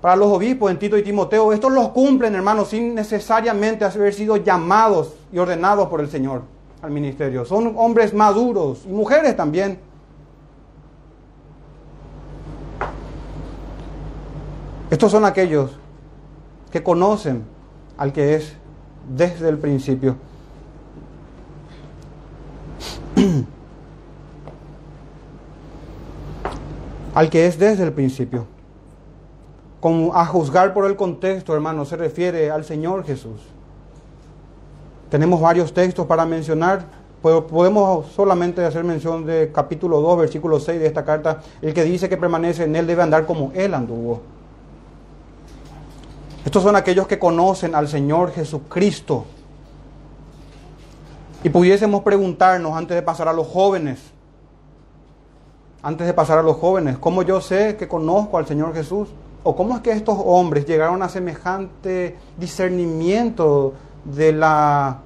para los obispos en Tito y Timoteo, estos los cumplen, hermanos, sin necesariamente haber sido llamados y ordenados por el Señor al ministerio. Son hombres maduros y mujeres también. Estos son aquellos que conocen al que es desde el principio. al que es desde el principio. Como a juzgar por el contexto, hermano, se refiere al Señor Jesús. Tenemos varios textos para mencionar, pero podemos solamente hacer mención de capítulo 2, versículo 6 de esta carta. El que dice que permanece en Él debe andar como Él anduvo. Estos son aquellos que conocen al Señor Jesucristo. Y pudiésemos preguntarnos antes de pasar a los jóvenes, antes de pasar a los jóvenes, ¿cómo yo sé que conozco al Señor Jesús? ¿O cómo es que estos hombres llegaron a semejante discernimiento de la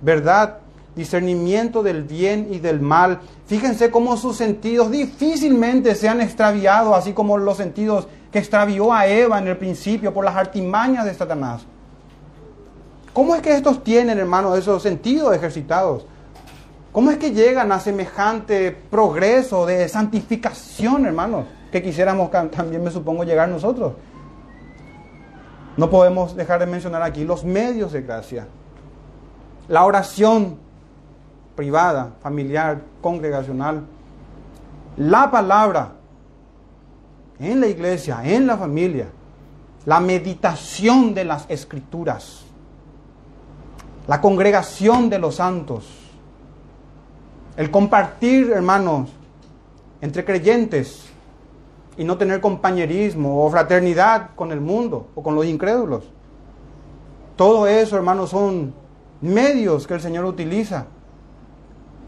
verdad, discernimiento del bien y del mal? Fíjense cómo sus sentidos difícilmente se han extraviado, así como los sentidos que extravió a Eva en el principio por las artimañas de Satanás. ¿Cómo es que estos tienen, hermanos, esos sentidos ejercitados? ¿Cómo es que llegan a semejante progreso de santificación, hermanos? Que quisiéramos también, me supongo, llegar nosotros. No podemos dejar de mencionar aquí los medios de gracia. La oración privada, familiar, congregacional. La palabra en la iglesia, en la familia. La meditación de las escrituras. La congregación de los santos el compartir, hermanos, entre creyentes y no tener compañerismo o fraternidad con el mundo o con los incrédulos. Todo eso, hermanos, son medios que el Señor utiliza.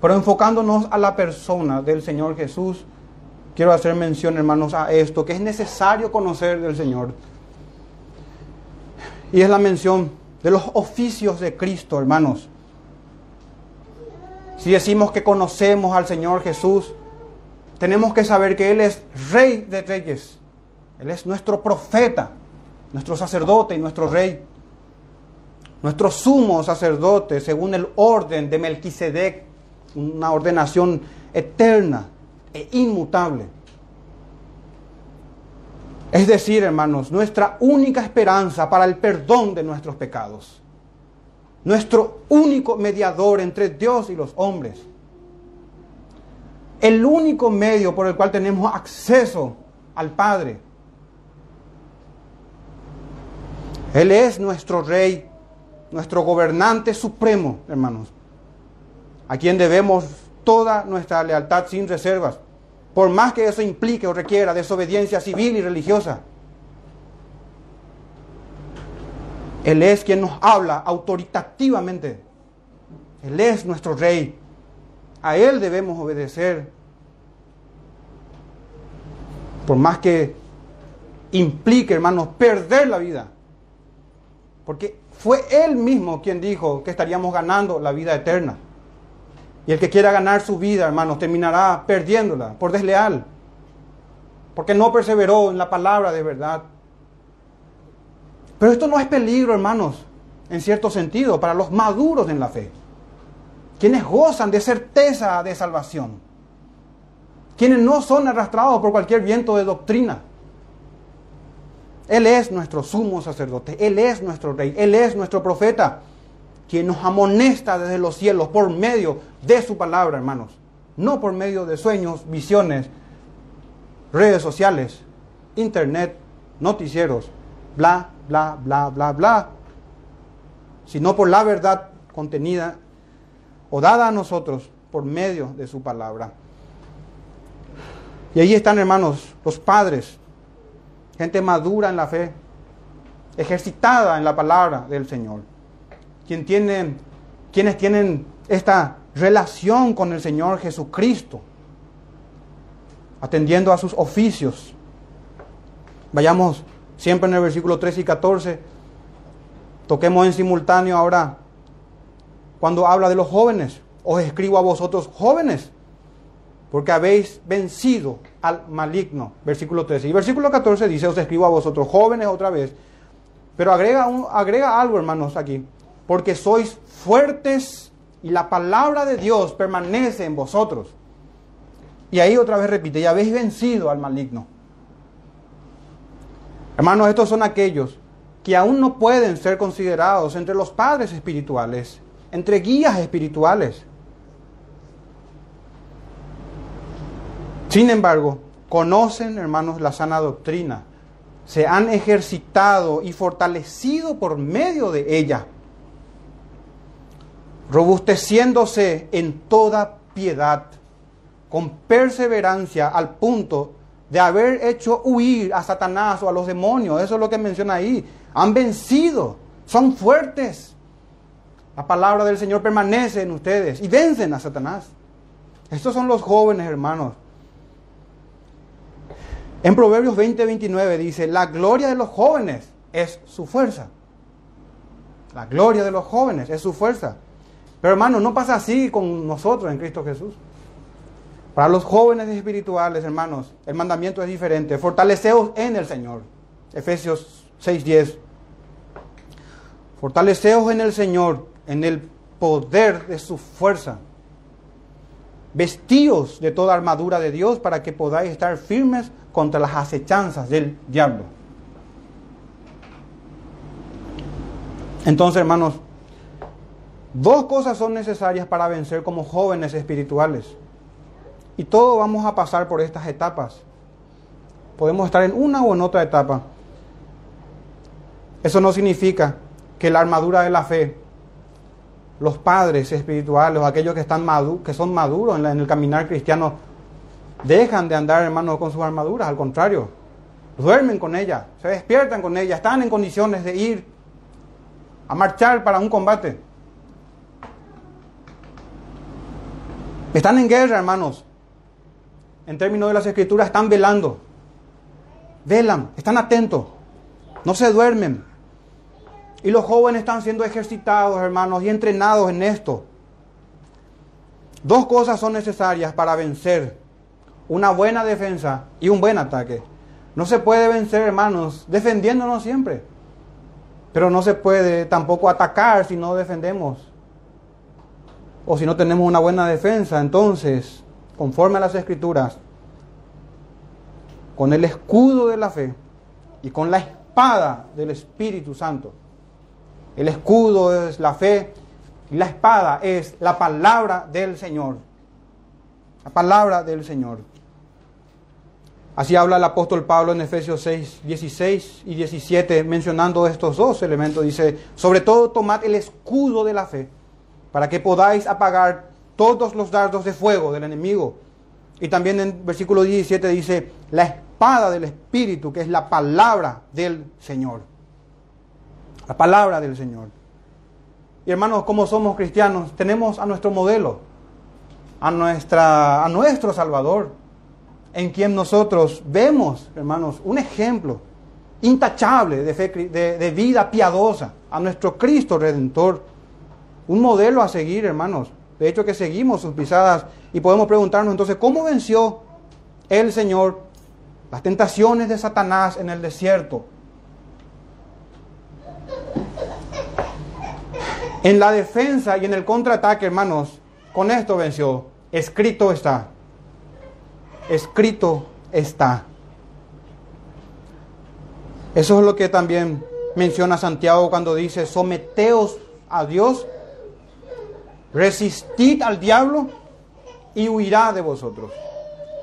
Pero enfocándonos a la persona del Señor Jesús, quiero hacer mención, hermanos, a esto, que es necesario conocer del Señor. Y es la mención de los oficios de Cristo, hermanos. Si decimos que conocemos al Señor Jesús, tenemos que saber que Él es Rey de Reyes. Él es nuestro profeta, nuestro sacerdote y nuestro Rey. Nuestro sumo sacerdote, según el orden de Melquisedec, una ordenación eterna e inmutable. Es decir, hermanos, nuestra única esperanza para el perdón de nuestros pecados nuestro único mediador entre Dios y los hombres. El único medio por el cual tenemos acceso al Padre. Él es nuestro Rey, nuestro gobernante supremo, hermanos, a quien debemos toda nuestra lealtad sin reservas, por más que eso implique o requiera desobediencia civil y religiosa. Él es quien nos habla autoritativamente. Él es nuestro rey. A Él debemos obedecer. Por más que implique, hermanos, perder la vida. Porque fue Él mismo quien dijo que estaríamos ganando la vida eterna. Y el que quiera ganar su vida, hermanos, terminará perdiéndola por desleal. Porque no perseveró en la palabra de verdad. Pero esto no es peligro, hermanos, en cierto sentido, para los maduros en la fe, quienes gozan de certeza de salvación, quienes no son arrastrados por cualquier viento de doctrina. Él es nuestro sumo sacerdote, Él es nuestro rey, Él es nuestro profeta, quien nos amonesta desde los cielos por medio de su palabra, hermanos, no por medio de sueños, visiones, redes sociales, internet, noticieros, bla, bla, bla, bla, bla, sino por la verdad contenida o dada a nosotros por medio de su palabra. Y ahí están, hermanos, los padres, gente madura en la fe, ejercitada en la palabra del Señor, quien quienes tienen esta relación con el Señor Jesucristo, atendiendo a sus oficios. Vayamos siempre en el versículo 13 y 14. Toquemos en simultáneo ahora cuando habla de los jóvenes. Os escribo a vosotros jóvenes, porque habéis vencido al maligno. Versículo 13. Y versículo 14 dice, os escribo a vosotros jóvenes otra vez, pero agrega, un, agrega algo, hermanos, aquí, porque sois fuertes y la palabra de Dios permanece en vosotros. Y ahí otra vez repite, y habéis vencido al maligno. Hermanos, estos son aquellos que aún no pueden ser considerados entre los padres espirituales, entre guías espirituales. Sin embargo, conocen, hermanos, la sana doctrina, se han ejercitado y fortalecido por medio de ella, robusteciéndose en toda piedad, con perseverancia al punto de haber hecho huir a Satanás o a los demonios. Eso es lo que menciona ahí. Han vencido, son fuertes. La palabra del Señor permanece en ustedes y vencen a Satanás. Estos son los jóvenes, hermanos. En Proverbios 20, 29 dice, la gloria de los jóvenes es su fuerza. La gloria de los jóvenes es su fuerza. Pero hermanos, no pasa así con nosotros en Cristo Jesús. Para los jóvenes espirituales, hermanos, el mandamiento es diferente. Fortaleceos en el Señor. Efesios 6:10. Fortaleceos en el Señor, en el poder de su fuerza. Vestíos de toda armadura de Dios para que podáis estar firmes contra las acechanzas del diablo. Entonces, hermanos, dos cosas son necesarias para vencer como jóvenes espirituales. Y todos vamos a pasar por estas etapas. Podemos estar en una o en otra etapa. Eso no significa que la armadura de la fe, los padres espirituales, aquellos que, están que son maduros en, en el caminar cristiano, dejan de andar, hermanos, con sus armaduras. Al contrario, duermen con ella, se despiertan con ella, están en condiciones de ir a marchar para un combate. Están en guerra, hermanos en términos de las escrituras, están velando. Velan, están atentos, no se duermen. Y los jóvenes están siendo ejercitados, hermanos, y entrenados en esto. Dos cosas son necesarias para vencer. Una buena defensa y un buen ataque. No se puede vencer, hermanos, defendiéndonos siempre. Pero no se puede tampoco atacar si no defendemos. O si no tenemos una buena defensa. Entonces, conforme a las escrituras, con el escudo de la fe y con la espada del Espíritu Santo. El escudo es la fe y la espada es la palabra del Señor. La palabra del Señor. Así habla el apóstol Pablo en Efesios 6, 16 y 17, mencionando estos dos elementos. Dice, sobre todo tomad el escudo de la fe, para que podáis apagar todos los dardos de fuego del enemigo. Y también en versículo 17 dice, la espada del Espíritu, que es la palabra del Señor. La palabra del Señor. Y hermanos, como somos cristianos, tenemos a nuestro modelo, a, nuestra, a nuestro Salvador, en quien nosotros vemos, hermanos, un ejemplo intachable de, de, de vida piadosa, a nuestro Cristo Redentor, un modelo a seguir, hermanos. De hecho que seguimos sus pisadas y podemos preguntarnos entonces, ¿cómo venció el Señor las tentaciones de Satanás en el desierto? En la defensa y en el contraataque, hermanos, con esto venció. Escrito está. Escrito está. Eso es lo que también menciona Santiago cuando dice, someteos a Dios Resistid al diablo y huirá de vosotros.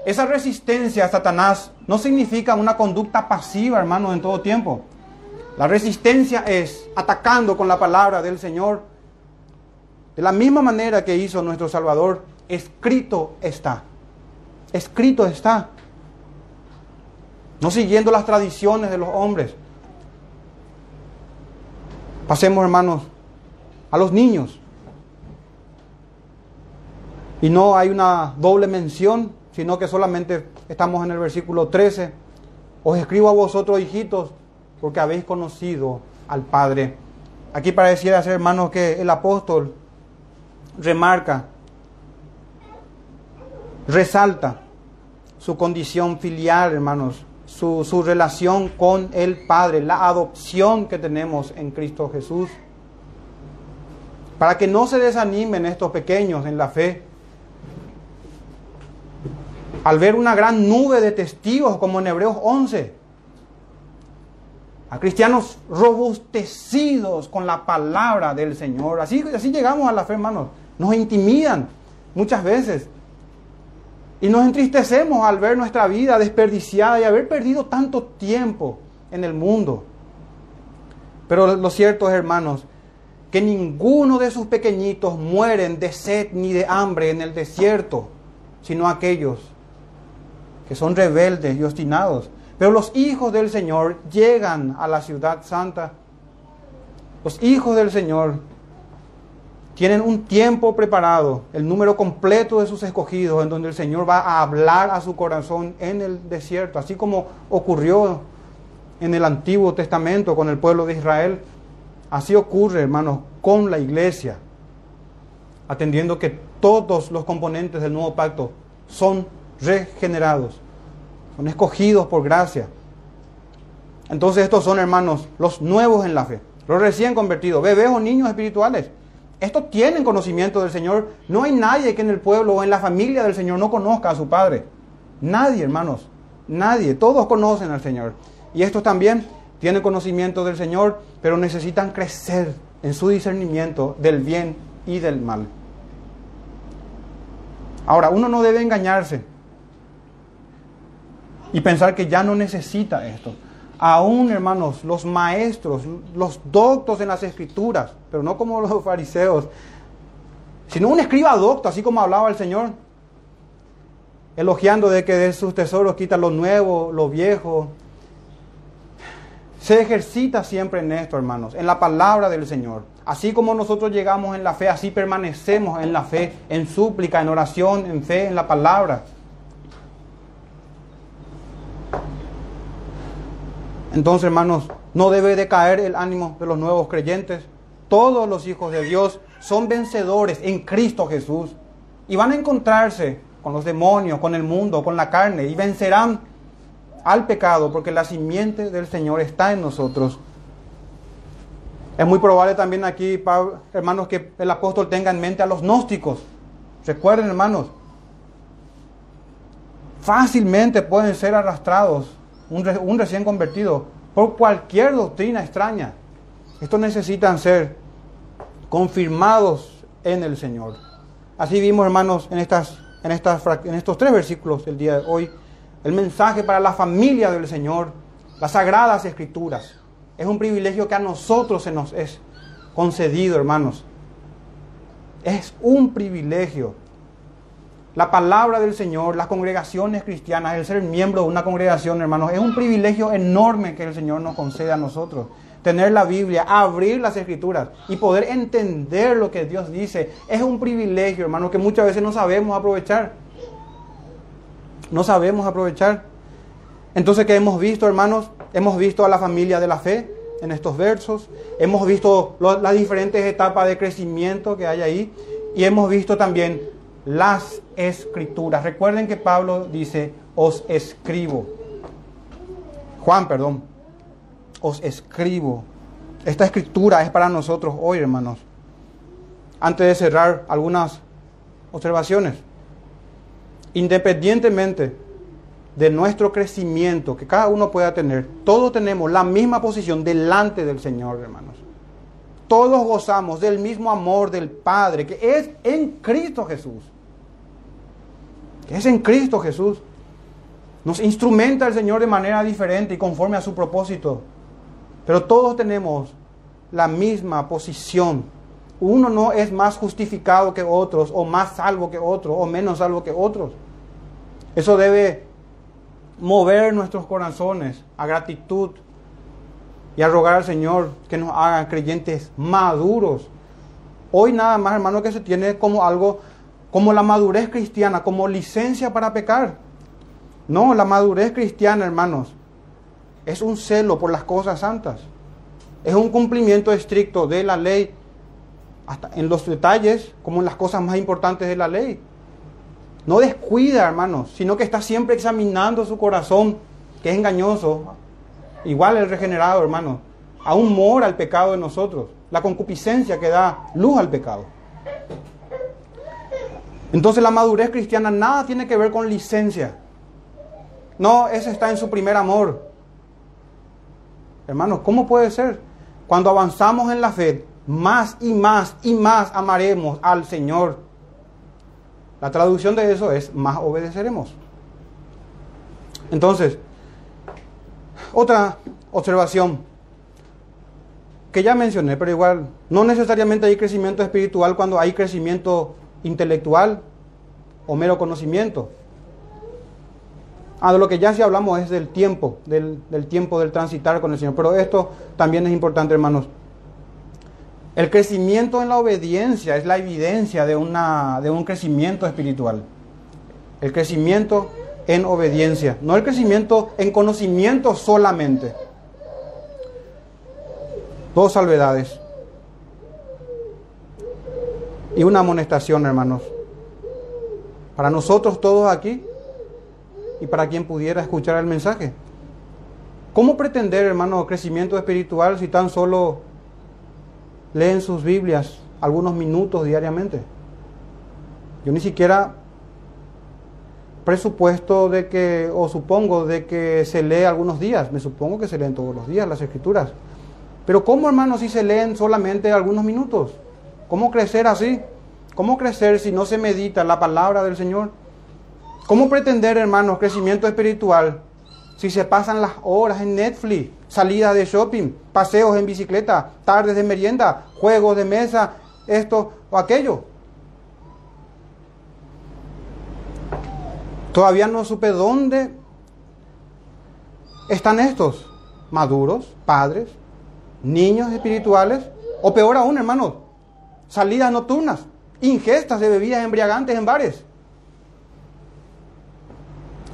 Esa resistencia a Satanás no significa una conducta pasiva, hermano, en todo tiempo. La resistencia es atacando con la palabra del Señor. De la misma manera que hizo nuestro Salvador, escrito está. Escrito está. No siguiendo las tradiciones de los hombres. Pasemos, hermanos, a los niños. Y no hay una doble mención, sino que solamente estamos en el versículo 13. Os escribo a vosotros, hijitos, porque habéis conocido al Padre. Aquí pareciera ser, hermanos, que el apóstol remarca resalta su condición filial, hermanos, su, su relación con el Padre, la adopción que tenemos en Cristo Jesús. Para que no se desanimen estos pequeños en la fe, al ver una gran nube de testigos como en Hebreos 11, a cristianos robustecidos con la palabra del Señor. Así, así llegamos a la fe, hermanos. Nos intimidan muchas veces. Y nos entristecemos al ver nuestra vida desperdiciada y haber perdido tanto tiempo en el mundo. Pero lo cierto es, hermanos, que ninguno de sus pequeñitos mueren de sed ni de hambre en el desierto, sino aquellos que son rebeldes y obstinados. Pero los hijos del Señor llegan a la ciudad santa. Los hijos del Señor tienen un tiempo preparado, el número completo de sus escogidos, en donde el Señor va a hablar a su corazón en el desierto, así como ocurrió en el Antiguo Testamento con el pueblo de Israel. Así ocurre, hermanos, con la iglesia, atendiendo que todos los componentes del nuevo pacto son regenerados, son escogidos por gracia. Entonces estos son, hermanos, los nuevos en la fe, los recién convertidos, bebés o niños espirituales. Estos tienen conocimiento del Señor. No hay nadie que en el pueblo o en la familia del Señor no conozca a su Padre. Nadie, hermanos. Nadie. Todos conocen al Señor. Y estos también tienen conocimiento del Señor, pero necesitan crecer en su discernimiento del bien y del mal. Ahora, uno no debe engañarse y pensar que ya no necesita esto. Aún, hermanos, los maestros, los doctos en las escrituras, pero no como los fariseos, sino un escriba docto, así como hablaba el Señor, elogiando de que de sus tesoros quita lo nuevo, lo viejo. Se ejercita siempre en esto, hermanos, en la palabra del Señor. Así como nosotros llegamos en la fe, así permanecemos en la fe, en súplica, en oración, en fe, en la palabra. Entonces, hermanos, no debe decaer el ánimo de los nuevos creyentes. Todos los hijos de Dios son vencedores en Cristo Jesús y van a encontrarse con los demonios, con el mundo, con la carne y vencerán al pecado porque la simiente del Señor está en nosotros. Es muy probable también aquí, hermanos, que el apóstol tenga en mente a los gnósticos. Recuerden, hermanos, fácilmente pueden ser arrastrados un, recién convertido, por cualquier doctrina extraña. Estos necesitan ser confirmados en el Señor. Así vimos, hermanos, en, estas, en, estas, en estos tres versículos del día de hoy, el mensaje para la familia del Señor, las sagradas escrituras. Es un privilegio que a nosotros se nos es concedido, hermanos. Es un privilegio la palabra del Señor, las congregaciones cristianas, el ser miembro de una congregación, hermanos, es un privilegio enorme que el Señor nos concede a nosotros. Tener la Biblia, abrir las escrituras y poder entender lo que Dios dice es un privilegio, hermanos, que muchas veces no sabemos aprovechar. No sabemos aprovechar. Entonces, ¿qué hemos visto, hermanos? Hemos visto a la familia de la fe en estos versos. Hemos visto las diferentes etapas de crecimiento que hay ahí. Y hemos visto también las escrituras. Recuerden que Pablo dice, os escribo. Juan, perdón, os escribo. Esta escritura es para nosotros hoy, hermanos. Antes de cerrar, algunas observaciones. Independientemente de nuestro crecimiento que cada uno pueda tener, todos tenemos la misma posición delante del Señor, hermanos. Todos gozamos del mismo amor del Padre que es en Cristo Jesús es en Cristo Jesús. Nos instrumenta el Señor de manera diferente y conforme a su propósito. Pero todos tenemos la misma posición. Uno no es más justificado que otros, o más salvo que otros, o menos salvo que otros. Eso debe mover nuestros corazones a gratitud y a rogar al Señor que nos haga creyentes maduros. Hoy nada más, hermano, que se tiene como algo como la madurez cristiana, como licencia para pecar. No, la madurez cristiana, hermanos, es un celo por las cosas santas. Es un cumplimiento estricto de la ley, hasta en los detalles, como en las cosas más importantes de la ley. No descuida, hermanos, sino que está siempre examinando su corazón, que es engañoso. Igual el regenerado, hermano. Aún mora el pecado de nosotros. La concupiscencia que da luz al pecado. Entonces la madurez cristiana nada tiene que ver con licencia. No, ese está en su primer amor. Hermanos, ¿cómo puede ser? Cuando avanzamos en la fe, más y más y más amaremos al Señor. La traducción de eso es más obedeceremos. Entonces, otra observación que ya mencioné, pero igual, no necesariamente hay crecimiento espiritual cuando hay crecimiento intelectual o mero conocimiento. Ah, de lo que ya sí hablamos es del tiempo, del, del tiempo del transitar con el Señor. Pero esto también es importante, hermanos. El crecimiento en la obediencia es la evidencia de, una, de un crecimiento espiritual. El crecimiento en obediencia, no el crecimiento en conocimiento solamente. Dos salvedades. Y una amonestación, hermanos. Para nosotros todos aquí y para quien pudiera escuchar el mensaje. ¿Cómo pretender, hermano, crecimiento espiritual si tan solo leen sus Biblias algunos minutos diariamente? Yo ni siquiera presupuesto de que, o supongo de que se lee algunos días, me supongo que se leen todos los días las escrituras. Pero ¿cómo, hermano, si se leen solamente algunos minutos? ¿Cómo crecer así? ¿Cómo crecer si no se medita la palabra del Señor? ¿Cómo pretender, hermanos, crecimiento espiritual si se pasan las horas en Netflix, salidas de shopping, paseos en bicicleta, tardes de merienda, juegos de mesa, esto o aquello? Todavía no supe dónde están estos maduros, padres, niños espirituales, o peor aún, hermanos, salidas nocturnas, ingestas de bebidas embriagantes en bares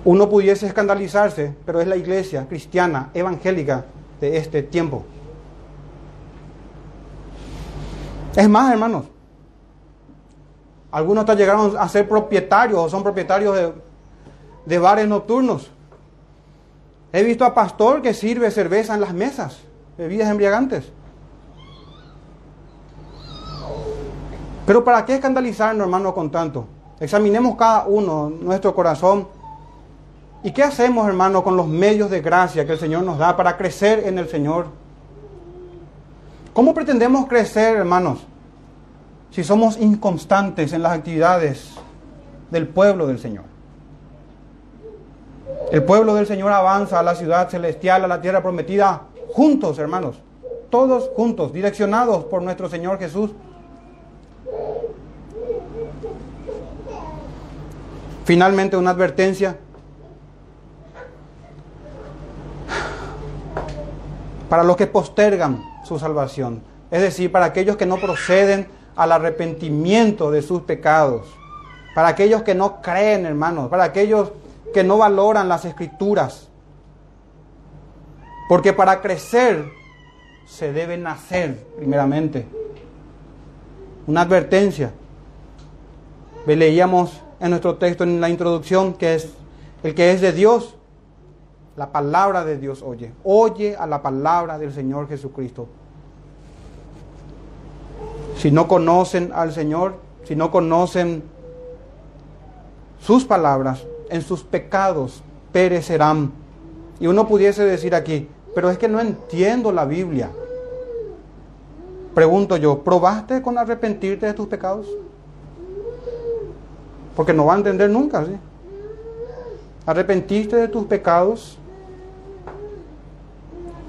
uno pudiese escandalizarse, pero es la iglesia cristiana, evangélica de este tiempo. Es más, hermanos, algunos hasta llegaron a ser propietarios o son propietarios de, de bares nocturnos. He visto a pastor que sirve cerveza en las mesas, bebidas embriagantes. Pero ¿para qué escandalizarnos, hermanos, con tanto? Examinemos cada uno nuestro corazón ¿Y qué hacemos, hermano, con los medios de gracia que el Señor nos da para crecer en el Señor? ¿Cómo pretendemos crecer, hermanos, si somos inconstantes en las actividades del pueblo del Señor? El pueblo del Señor avanza a la ciudad celestial, a la tierra prometida, juntos, hermanos, todos juntos, direccionados por nuestro Señor Jesús. Finalmente, una advertencia para los que postergan su salvación, es decir, para aquellos que no proceden al arrepentimiento de sus pecados, para aquellos que no creen, hermanos, para aquellos que no valoran las escrituras. Porque para crecer se debe nacer primeramente. Una advertencia. Leíamos en nuestro texto en la introducción que es el que es de Dios la palabra de Dios oye. Oye a la palabra del Señor Jesucristo. Si no conocen al Señor, si no conocen sus palabras, en sus pecados perecerán. Y uno pudiese decir aquí, pero es que no entiendo la Biblia. Pregunto yo, ¿probaste con arrepentirte de tus pecados? Porque no va a entender nunca. ¿Arrepentiste de tus pecados?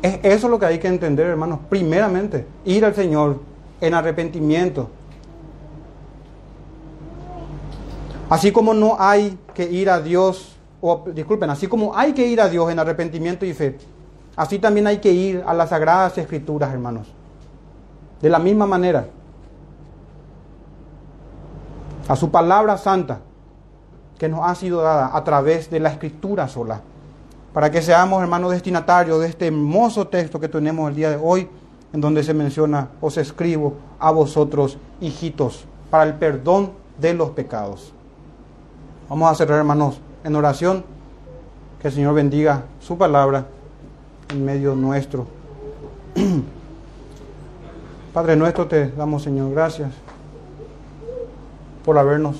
Es eso lo que hay que entender, hermanos. Primeramente, ir al Señor en arrepentimiento. Así como no hay que ir a Dios, o disculpen, así como hay que ir a Dios en arrepentimiento y fe, así también hay que ir a las sagradas escrituras, hermanos. De la misma manera, a su palabra santa que nos ha sido dada a través de la escritura sola para que seamos, hermanos, destinatarios de este hermoso texto que tenemos el día de hoy, en donde se menciona, os escribo a vosotros, hijitos, para el perdón de los pecados. Vamos a cerrar, hermanos, en oración. Que el Señor bendiga su palabra en medio nuestro. Padre nuestro, te damos, Señor, gracias por habernos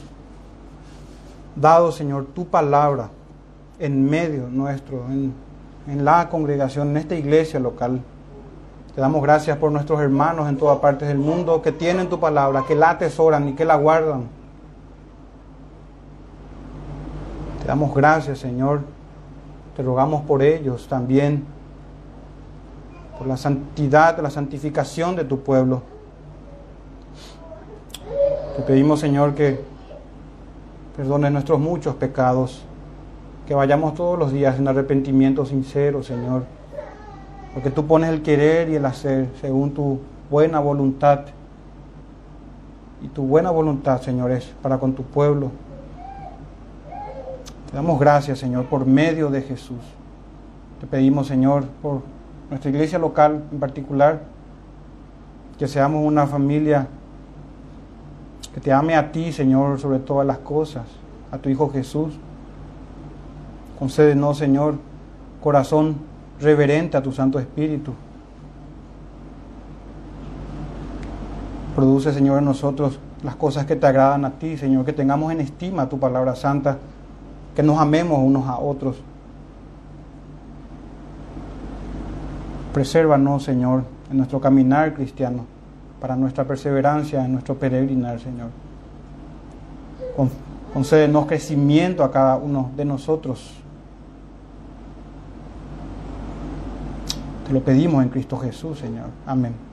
dado, Señor, tu palabra en medio nuestro, en, en la congregación, en esta iglesia local. Te damos gracias por nuestros hermanos en todas partes del mundo que tienen tu palabra, que la atesoran y que la guardan. Te damos gracias, Señor. Te rogamos por ellos también, por la santidad, la santificación de tu pueblo. Te pedimos, Señor, que perdones nuestros muchos pecados, que vayamos todos los días en arrepentimiento sincero, Señor, porque tú pones el querer y el hacer según tu buena voluntad. Y tu buena voluntad, Señor, es para con tu pueblo. Te damos gracias, Señor, por medio de Jesús. Te pedimos, Señor, por nuestra iglesia local en particular, que seamos una familia que te ame a ti, Señor, sobre todas las cosas, a tu Hijo Jesús. Concédenos, Señor, corazón reverente a tu Santo Espíritu. Produce, Señor, en nosotros las cosas que te agradan a ti, Señor, que tengamos en estima tu palabra santa, que nos amemos unos a otros. Presérvanos, Señor, en nuestro caminar cristiano para nuestra perseverancia en nuestro peregrinar, Señor. Concédenos crecimiento a cada uno de nosotros. Te lo pedimos en Cristo Jesús, Señor. Amén.